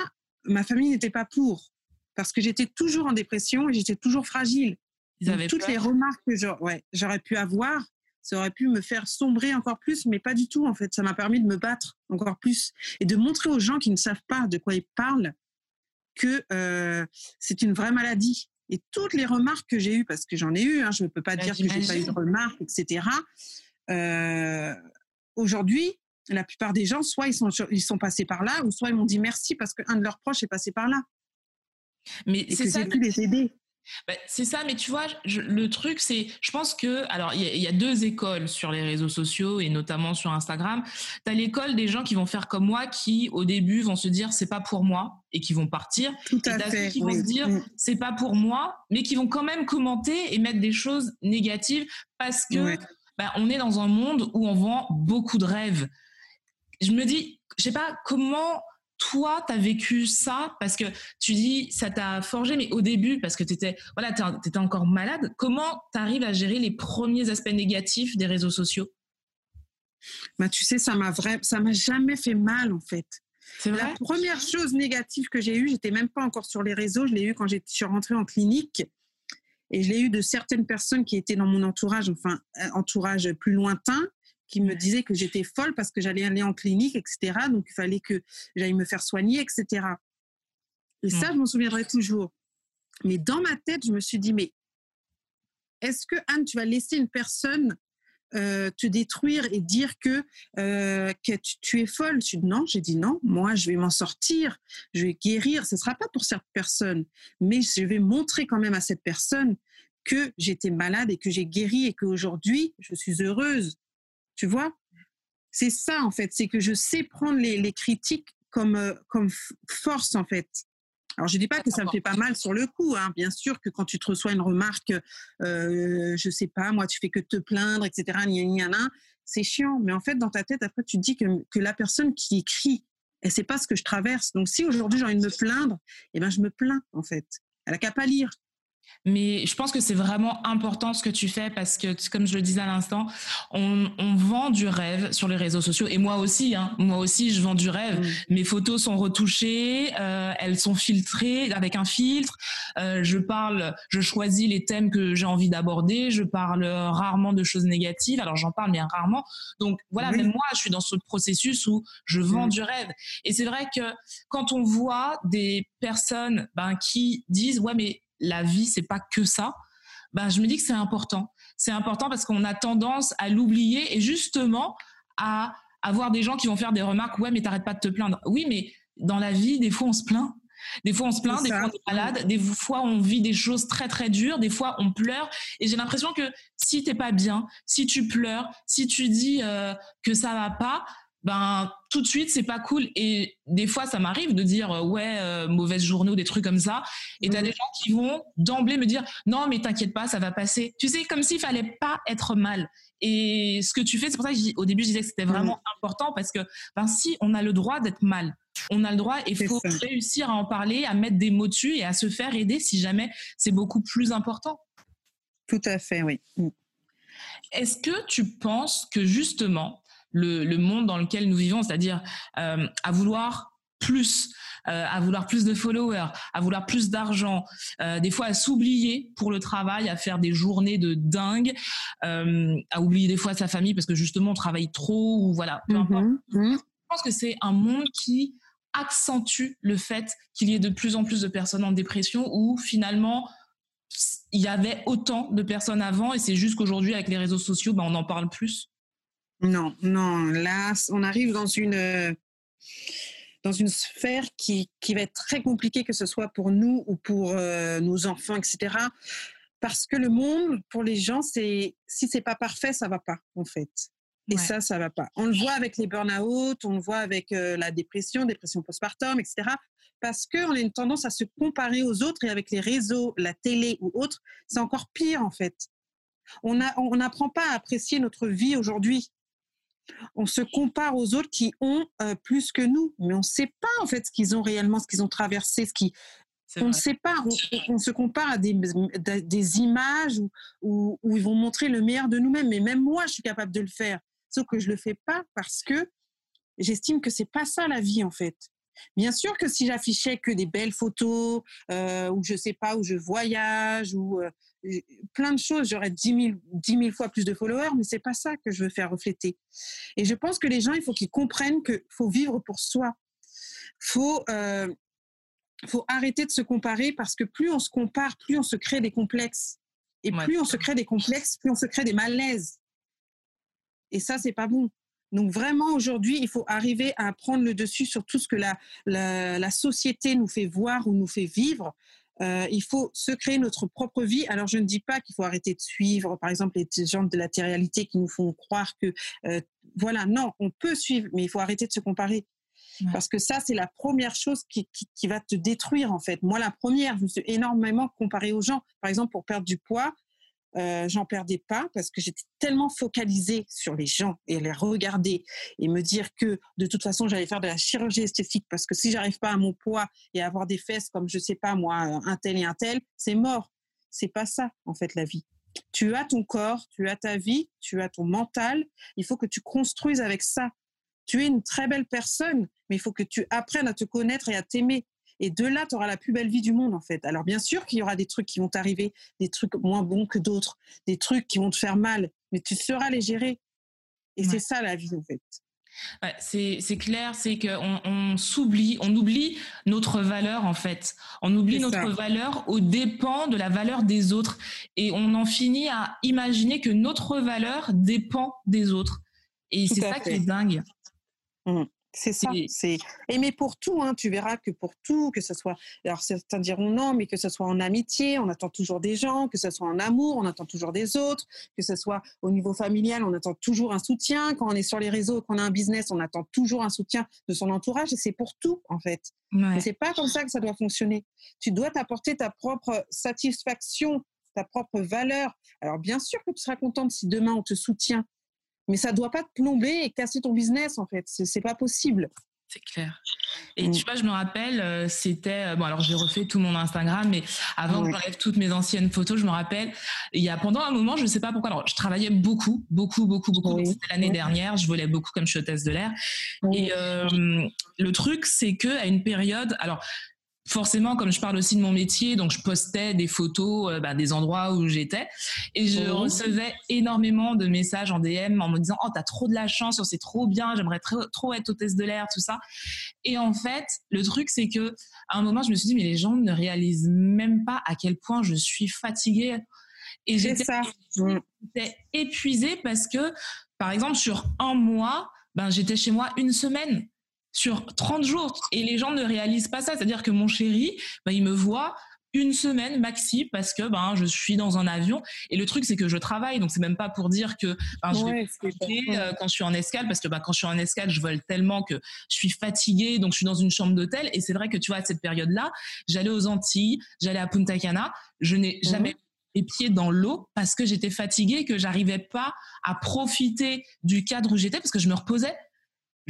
ma famille n'était pas pour. Parce que j'étais toujours en dépression et j'étais toujours fragile. toutes les remarques que j'aurais pu avoir, ça aurait pu me faire sombrer encore plus, mais pas du tout en fait. Ça m'a permis de me battre encore plus et de montrer aux gens qui ne savent pas de quoi ils parlent que euh, c'est une vraie maladie. Et toutes les remarques que j'ai eues, parce que j'en ai eu, hein, je ne peux pas bah, dire que j'ai pas eu de remarques, etc. Euh, aujourd'hui, la plupart des gens, soit ils sont, ils sont passés par là, ou soit ils m'ont dit merci parce qu'un de leurs proches est passé par là. Mais c'est ça. pu les aider. Bah, c'est ça, mais tu vois, le truc, c'est, je pense que, alors, il y, a deux écoles sur les réseaux sociaux et notamment sur Instagram. Tu as l'école des gens qui vont faire comme moi, qui au début vont se dire c'est pas pour moi et qui vont partir. Tout à et fait. qui vont se dire mm. c'est pas pour moi, mais qui vont quand même commenter et mettre des choses négatives parce que bah, on est dans un monde où on vend beaucoup de rêves. Je me dis, je sais pas comment toi, tu as vécu ça parce que tu dis ça t'a forgé, mais au début, parce que tu étais, voilà, étais encore malade, comment tu arrives à gérer les premiers aspects négatifs des réseaux sociaux? Bah, Tu sais, ça m'a ça m'a jamais fait mal en fait. La première chose négative que j'ai eue, j'étais même pas encore sur les réseaux, je l'ai eu quand je suis rentrée en clinique. Et je l'ai eu de certaines personnes qui étaient dans mon entourage, enfin, entourage plus lointain, qui me disait que j'étais folle parce que j'allais aller en clinique, etc. Donc, il fallait que j'aille me faire soigner, etc. Et ça, je m'en souviendrai toujours. Mais dans ma tête, je me suis dit, mais est-ce que, Anne, tu vas laisser une personne euh, te détruire et dire que, euh, que tu, es folle? Non, j'ai dit non, moi, je vais m'en sortir, je vais guérir. Ce ne sera pas pour cette personne, mais je vais montrer quand même à cette personne que j'étais malade et que j'ai guéri et qu'aujourd'hui, je suis heureuse. Tu vois? C'est ça, en fait. C'est que je sais prendre les, critiques comme, euh, comme force, en fait. Alors, je ne dis pas que ça me fait pas mal sur le coup. Hein. Bien sûr que quand tu te reçois une remarque, euh, je sais pas, moi, tu fais que te plaindre, etc., c'est chiant. Mais en fait, dans ta tête, après, tu te dis que, que la personne qui écrit, elle sait pas ce que je traverse. Donc, si aujourd'hui j'ai envie de me plaindre, eh ben, je me plains, en fait. Elle n'a qu'à pas lire. Mais je pense que c'est vraiment important ce que tu fais parce que, comme je le disais à l'instant, on, on, vend du rêve sur les réseaux sociaux. Et moi aussi, hein, moi aussi, je vends du rêve. Mm. Mes photos sont retouchées, euh, elles sont filtrées avec un filtre. Euh, je parle, je choisis les thèmes que j'ai envie d'aborder. Je parle rarement de choses négatives. Alors j'en parle bien rarement. Donc voilà, même moi, je suis dans ce processus où je vends mm. du rêve. Et c'est vrai que quand on voit des personnes ben, qui disent ouais mais la vie, c'est pas que ça. Ben, je me dis que c'est important. C'est important parce qu'on a tendance à l'oublier et justement à avoir des gens qui vont faire des remarques. Ouais, mais t'arrêtes pas de te plaindre. Oui, mais dans la vie, des fois, on se plaint. Des fois, on se plaint, des fois, on est malade, des fois, on vit des choses très, très dures, des fois, on pleure. Et j'ai l'impression que si t'es pas bien, si tu pleures, si tu dis euh, que ça va pas, ben tout de suite c'est pas cool. Et des fois ça m'arrive de dire euh, ouais euh, mauvaise journée ou des trucs comme ça. Et t'as des gens qui vont d'emblée me dire non mais t'inquiète pas ça va passer. Tu sais comme s'il fallait pas être mal. Et ce que tu fais c'est pour ça que au début je disais que c'était vraiment important parce que ben si on a le droit d'être mal on a le droit et il faut réussir à en parler à mettre des mots dessus et à se faire aider si jamais c'est beaucoup plus important. Tout à fait oui. Est-ce que tu penses que justement le, monde dans lequel nous vivons, c'est-à-dire euh, à vouloir plus, euh, à vouloir plus de followers, à vouloir plus d'argent, euh, des fois à s'oublier pour le travail, à faire des journées de dingue, à oublier des fois sa famille parce que justement on travaille trop ou voilà. Peu mm-hmm. importe. Mm-hmm. Je pense que c'est un monde qui accentue le fait qu'il y ait de plus en plus de personnes en dépression ou finalement il y avait autant de personnes avant et c'est juste qu'aujourd'hui avec les réseaux sociaux ben, on en parle plus Non, non, là on arrive dans une dans une sphère qui, qui va être très compliquée que ce soit pour nous ou pour euh, nos enfants, etc. Parce que le monde, pour les gens, c'est si c'est pas parfait, ça va pas en fait. Et ça, ça va pas. On le voit avec les burn-out, on le voit avec euh, la dépression, dépression postpartum, etc. Parce qu'on a une tendance à se comparer aux autres et avec les réseaux, la télé ou autres, c'est encore pire en fait. On n'apprend on pas à apprécier notre vie aujourd'hui. On se compare aux autres qui ont euh, plus que nous, mais on ne sait pas en fait ce qu'ils ont réellement, ce qu'ils ont traversé, ce qui, on ne sait pas. On, se compare à des, des images où, où, ils vont montrer le meilleur de nous-mêmes. Mais même moi, je suis capable de le faire. Sauf que je le fais pas parce que j'estime que c'est pas ça la vie en fait. Bien sûr que si j'affichais que des belles photos, euh, ou je sais pas, où je voyage, ou euh, plein de choses, j'aurais 10 000, fois plus de followers, mais c'est pas ça que je veux faire refléter. Et je pense que les gens, il faut qu'ils comprennent qu'il faut vivre pour soi. Faut euh, faut arrêter de se comparer parce que plus on se compare, plus on se crée des complexes. Et plus on se crée des complexes, plus on se crée des malaises. Et ça, c'est pas bon. Donc vraiment, aujourd'hui, il faut arriver à prendre le dessus sur tout ce que la, la, société nous fait voir ou nous fait vivre. Euh, il faut se créer notre propre vie. Alors, je ne dis pas qu'il faut arrêter de suivre, par exemple, les gens de la réalité qui nous font croire que, euh, voilà, non, on peut suivre, mais il faut arrêter de se comparer. Parce que ça, c'est la première chose qui, qui, qui, va te détruire, en fait. Moi, la première, je me suis énormément comparée aux gens. Par exemple, pour perdre du poids, euh, j'en perdais pas parce que j'étais tellement focalisée sur les gens et les regarder et me dire que de toute façon j'allais faire de la chirurgie esthétique parce que si j'arrive pas à mon poids et à avoir des fesses comme je sais pas moi un tel et un tel c'est mort. C'est pas ça en fait la vie. Tu as ton corps tu as ta vie tu as ton mental. Il faut que tu construises avec ça. Tu es une très belle personne mais il faut que tu apprennes à te connaître et à t'aimer et de là, tu auras la plus belle vie du monde, en fait. Alors, bien sûr qu'il y aura des trucs qui vont t'arriver, des trucs moins bons que d'autres, des trucs qui vont te faire mal, mais tu sauras les gérer. Et c'est ça, la vie, en fait. c'est clair, c'est qu'on on s'oublie, on oublie notre valeur en fait. On oublie notre valeur au dépend de la valeur des autres. Et on en finit à imaginer que notre valeur dépend des autres. Et c'est ça qui est dingue. Mmh. C'est ça. C'est aimer pour tout. Hein. Tu verras que pour tout, que ce soit. Alors certains diront non, mais que ce soit en amitié, on attend toujours des gens, que ce soit en amour, on attend toujours des autres, que ce soit au niveau familial, on attend toujours un soutien. Quand on est sur les réseaux, qu'on a un business, on attend toujours un soutien de son entourage. Et c'est pour tout en fait. Ouais. C'est pas comme ça que ça doit fonctionner. Tu dois t'apporter ta propre satisfaction, ta propre valeur. Alors bien sûr que tu seras contente si demain on te soutient mais ça doit pas te plomber et casser ton business en fait. C'est pas possible. C'est clair. Et mm. tu vois, je me rappelle, euh, c'était euh, bon. Alors j'ai refait tout mon Instagram, mais avant que j'enlève toutes mes anciennes photos, je me rappelle, il y a pendant un moment, je ne sais pas pourquoi. Alors je travaillais beaucoup, beaucoup, beaucoup, beaucoup. C'était l'année dernière, je volais beaucoup comme je suis hôtesse de l'air. Et euh, le truc, c'est que à une période, alors forcément, comme je parle aussi de mon métier, donc je postais des photos euh, bah, des endroits où j'étais. Et je oh. recevais énormément de messages en DM en me disant oh t'as trop de la chance, c'est trop bien, j'aimerais trop, trop être hôtesse de l'air, tout ça. Et en fait, le truc c'est que à un moment je me suis dit mais les gens ne réalisent même pas à quel point je suis fatiguée. Et j'étais épuisée parce que par exemple sur un mois ben j'étais chez moi une semaine sur 30 jours. Et les gens ne réalisent pas ça. C'est-à-dire que mon chéri, bah, il me voit une semaine maxi parce que ben je suis dans un avion. Et le truc c'est que je travaille. Donc c'est même pas pour dire que ben, je vais euh, quand je suis en escale parce que ben, quand je suis en escale je vole tellement que je suis fatiguée. Donc je suis dans une chambre d'hôtel. Et c'est vrai que tu vois à cette période là j'allais aux Antilles j'allais à Punta Cana. Je n'ai mmh. jamais les pieds dans l'eau parce que j'étais fatiguée que j'arrivais pas à profiter du cadre où j'étais parce que je me reposais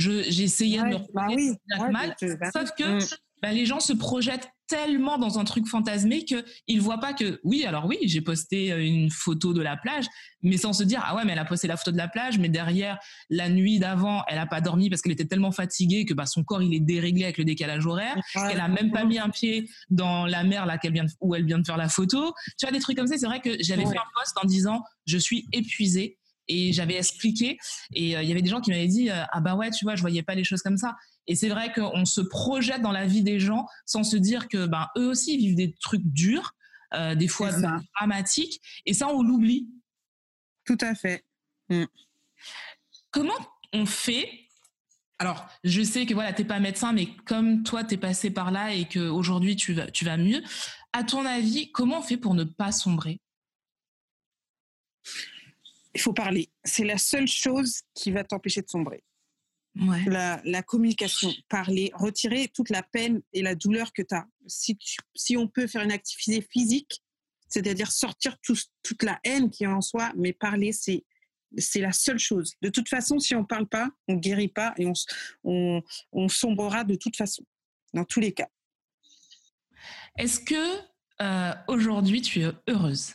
j'ai essayé de me bah oui, mal, sauf que mm. bah, les gens se projettent tellement dans un truc fantasmé qu'ils voient pas que oui alors oui j'ai posté euh, une photo de la plage mais sans se dire ah ouais mais elle a posté la photo de la plage mais derrière la nuit d'avant elle a pas dormi parce qu'elle était tellement fatiguée que bah, son corps il est déréglé avec le décalage horaire qu'elle a même pas mis un pied dans la mer là vient où elle vient de faire la photo. Tu vois des trucs comme ça c'est vrai que j'avais fait un post en disant je suis épuisée et j'avais expliqué et euh, il y avait des gens qui m'avaient dit euh, ah bah ouais tu vois je voyais pas les choses comme ça Et c'est vrai qu'on se projette dans la vie des gens sans se dire que ben, eux aussi vivent des trucs durs, euh, des fois dramatiques, et ça, on l'oublie. Tout à fait. Mm. Comment on fait? Alors, je sais que voilà, t'es pas médecin, mais comme toi, tu es passé par là et qu'aujourd'hui, tu vas, tu vas mieux. À ton avis, comment on fait pour ne pas sombrer? Il faut parler. C'est la seule chose qui va t'empêcher de sombrer. La, communication, parler, retirer toute la peine et la douleur que tu as. Si, si on peut faire une activité physique, c'est-à-dire sortir toute la haine qui est en soi, mais parler, c'est c'est la seule chose. De toute façon, si on ne parle pas, on ne guérit pas et on, on, sombrera de toute façon, dans tous les cas. Est-ce que euh, aujourd'hui tu es heureuse?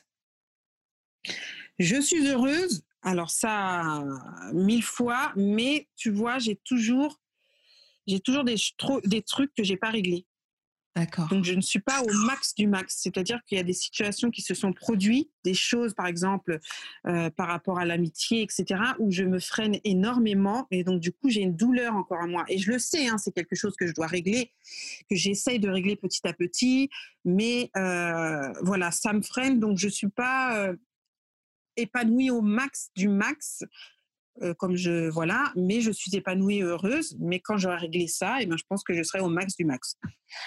Je suis heureuse. Alors ça, mille fois, mais tu vois, j'ai toujours, j'ai toujours des, des trucs que j'ai pas réglés. D'accord. Donc, je ne suis pas au max du max. C'est-à-dire qu'il y a des situations qui se sont produites, des choses, par exemple, euh, par rapport à l'amitié, etc., où je me freine énormément. Et donc, du coup, j'ai une douleur encore à moi. Et je le sais, hein, c'est quelque chose que je dois régler, que j'essaye de régler petit à petit. Mais euh, voilà, ça me freine. Donc, je ne suis pas euh, épanouie au max du max. Euh, comme je voilà, mais je suis épanouie et heureuse. Mais quand j'aurai réglé ça, et eh ben, je pense que je serai au max du max.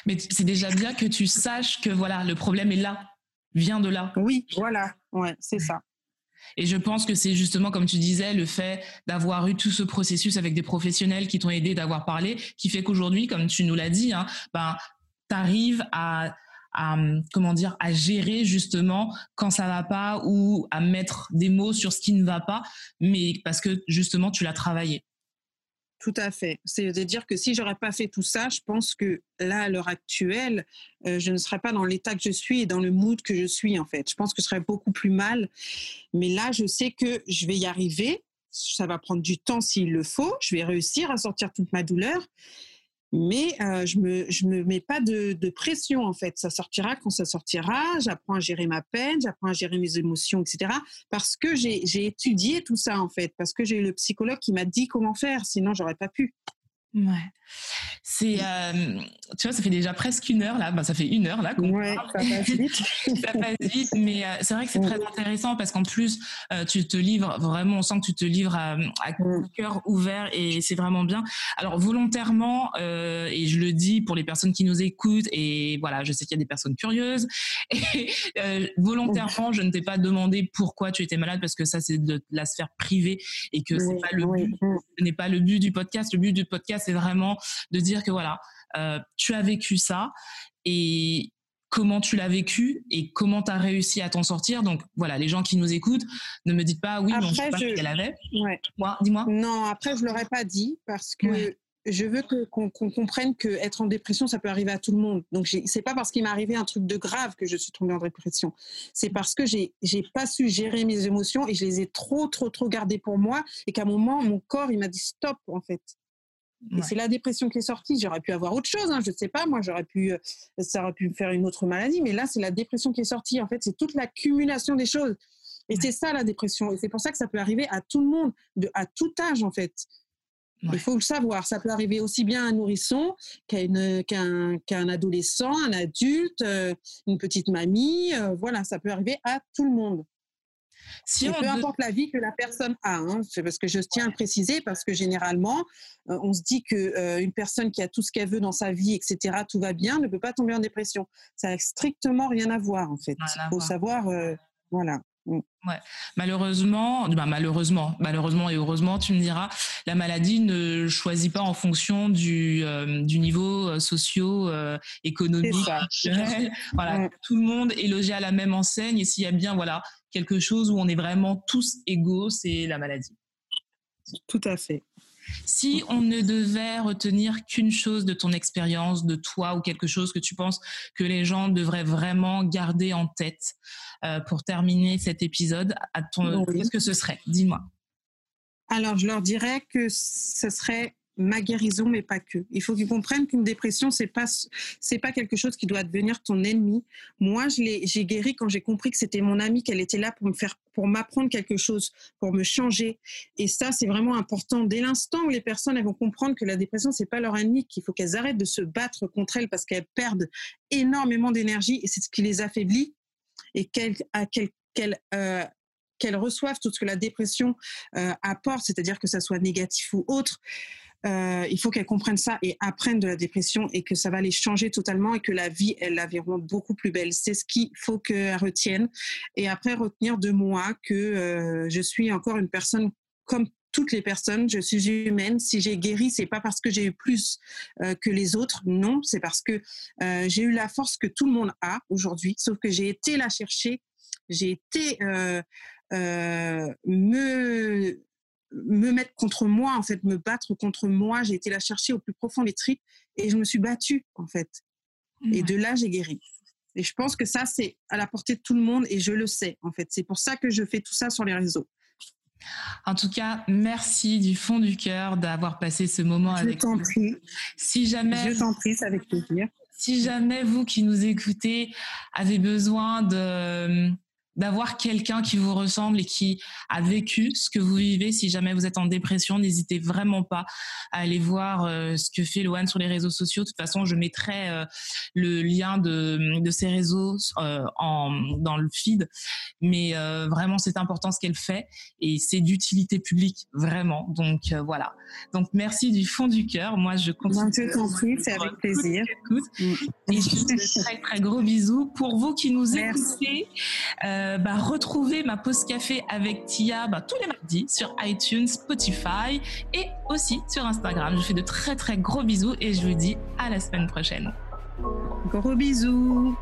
Mais c'est déjà bien que tu saches que voilà, le problème est là, vient de là. Oui, voilà, ouais, c'est ça. Et je pense que c'est justement, comme tu disais, le fait d'avoir eu tout ce processus avec des professionnels qui t'ont aidé, d'avoir parlé, qui fait qu'aujourd'hui, comme tu nous l'as dit, hein, ben, tu arrives à à comment dire à gérer justement quand ça va pas ou à mettre des mots sur ce qui ne va pas mais parce que justement tu l'as travaillé tout à fait. C'est-à-dire que si j'aurais pas fait tout ça, je pense que là, à l'heure actuelle, euh, je ne serais pas dans l'état que je suis et dans le mood que je suis, en fait. Je pense que je serais beaucoup plus mal. Mais là, je sais que je vais y arriver. Ça va prendre du temps s'il le faut. Je vais réussir à sortir toute ma douleur mais euh, je me je me mets pas de, de, pression en fait. Ça sortira quand ça sortira. J'apprends à gérer ma peine, j'apprends à gérer mes émotions, etc. Parce que j'ai étudié tout ça en fait, parce que j'ai eu le psychologue qui m'a dit comment faire. Sinon, j'aurais pas pu. Ouais. C'est, euh, tu vois, ça fait déjà presque une heure là. Ben, ça fait une heure là. Ouais, ça passe vite. ça passe vite, mais euh, c'est vrai que c'est très intéressant parce qu'en plus, euh, tu te livres vraiment. On sent que tu te livres à, à cœur ouvert et c'est vraiment bien. Alors volontairement, et je le dis pour les personnes qui nous écoutent et voilà, je sais qu'il y a des personnes curieuses. Et volontairement, je ne t'ai pas demandé pourquoi tu étais malade parce que ça c'est de la sphère privée et que c'est pas le but, ce n'est pas le but du podcast. Le but du podcast c'est vraiment de dire que voilà, euh, tu as vécu ça et comment tu l'as vécu et comment tu as réussi à t'en sortir. Donc voilà, les gens qui nous écoutent, ne me dites pas oui, après, je sais pas qu'elle avait. Moi, dis-moi. Non, après je l'aurais pas dit parce que je veux qu'on comprenne que être en dépression, ça peut arriver à tout le monde. Donc c'est pas parce qu'il m'est arrivé un truc de grave que je suis tombée en dépression. C'est parce que j'ai j'ai pas su gérer mes émotions et je les ai trop trop trop gardées pour moi et qu'à un moment mon corps il m'a dit stop en fait. Et c'est la dépression qui est sortie. J'aurais pu avoir autre chose, hein, je ne sais pas. Moi, j'aurais pu, euh, ça aurait pu me faire une autre maladie. Mais là, c'est la dépression qui est sortie. En fait, c'est toute l'accumulation des choses. Et c'est ça la dépression. Et c'est pour ça que ça peut arriver à tout le monde, de, à tout âge en fait. Il faut le savoir. Ça peut arriver aussi bien à un nourrisson qu'à un, adolescent, un adulte, euh, une petite mamie. Euh, voilà, ça peut arriver à tout le monde. Si peu importe la vie que la personne a, hein, c'est parce que je tiens à préciser, parce que généralement, euh, on se dit que euh, une personne qui a tout ce qu'elle veut dans sa vie, etc., tout va bien, ne peut pas tomber en dépression. Ça n'a strictement rien à voir, en fait. Il faut savoir, euh, voilà. Ouais. Malheureusement, bah malheureusement, malheureusement et heureusement, tu me diras, la maladie ne choisit pas en fonction du, du niveau socio-économique. voilà, mm. tout le monde est logé à la même enseigne et s'il y a bien, voilà, quelque chose où on est vraiment tous égaux, c'est la maladie. Tout à fait. Si on ne devait retenir qu'une chose de ton expérience, de toi, ou quelque chose que tu penses que les gens devraient vraiment garder en tête euh, pour terminer cet épisode, qu'est-ce que ce serait? Dis-moi. Alors, je leur dirais que ce serait ma guérison, mais pas que. Il faut qu'ils comprennent qu'une dépression, c'est pas c'est pas quelque chose qui doit devenir ton ennemi. Moi, je l'ai, j'ai guéri quand j'ai compris que c'était mon amie, qu'elle était là pour me faire, pour m'apprendre quelque chose, pour me changer. Et ça, c'est vraiment important. Dès l'instant où les personnes elles vont comprendre que la dépression, c'est pas leur ennemi, qu'il faut qu'elles arrêtent de se battre contre elle parce qu'elles perdent énormément d'énergie et c'est ce qui les affaiblit et qu'elles, euh, reçoivent tout ce que la dépression euh, apporte, c'est-à-dire que ça soit négatif ou autre, euh, il faut qu'elles comprennent ça et apprennent de la dépression et que ça va les changer totalement et que la vie, elles la verront beaucoup plus belle. C'est ce qu'il faut qu'elles retiennent. Et après, retenir de moi que euh, je suis encore une personne comme toutes les personnes, je suis humaine. Si j'ai guéri, c'est pas parce que j'ai eu plus euh, que les autres, non, c'est parce que j'ai eu la force que tout le monde a aujourd'hui, sauf que j'ai été la chercher, j'ai été me me mettre contre moi, en fait, me battre contre moi. J'ai été la chercher au plus profond des tripes et je me suis battue, en fait. Et de là, j'ai guéri. Et je pense que ça, c'est à la portée de tout le monde et je le sais, en fait. C'est pour ça que je fais tout ça sur les réseaux. En tout cas, merci du fond du cœur d'avoir passé ce moment je avec nous. Prie. Si jamais. Je t'en prie, c'est avec plaisir. Si jamais vous qui nous écoutez avez besoin de d'avoir quelqu'un qui vous ressemble et qui a vécu ce que vous vivez. Si jamais vous êtes en dépression, n'hésitez vraiment pas à aller voir euh, ce que fait Loane sur les réseaux sociaux. De toute façon, je mettrai euh, le lien de, de ces réseaux euh, en, dans le feed. Mais vraiment, c'est important ce qu'elle fait et c'est d'utilité publique, vraiment. Donc voilà. Donc merci du fond du cœur. Moi, je continue. Je c'est avec plaisir. Mm. Et je vous fais très très gros bisous. Pour vous qui nous écoutez, euh, bah, retrouvez ma pause café avec Tia bah, tous les mardis sur iTunes, Spotify et aussi sur Instagram. Je fais de très très gros bisous et je vous dis à la semaine prochaine. Gros bisous.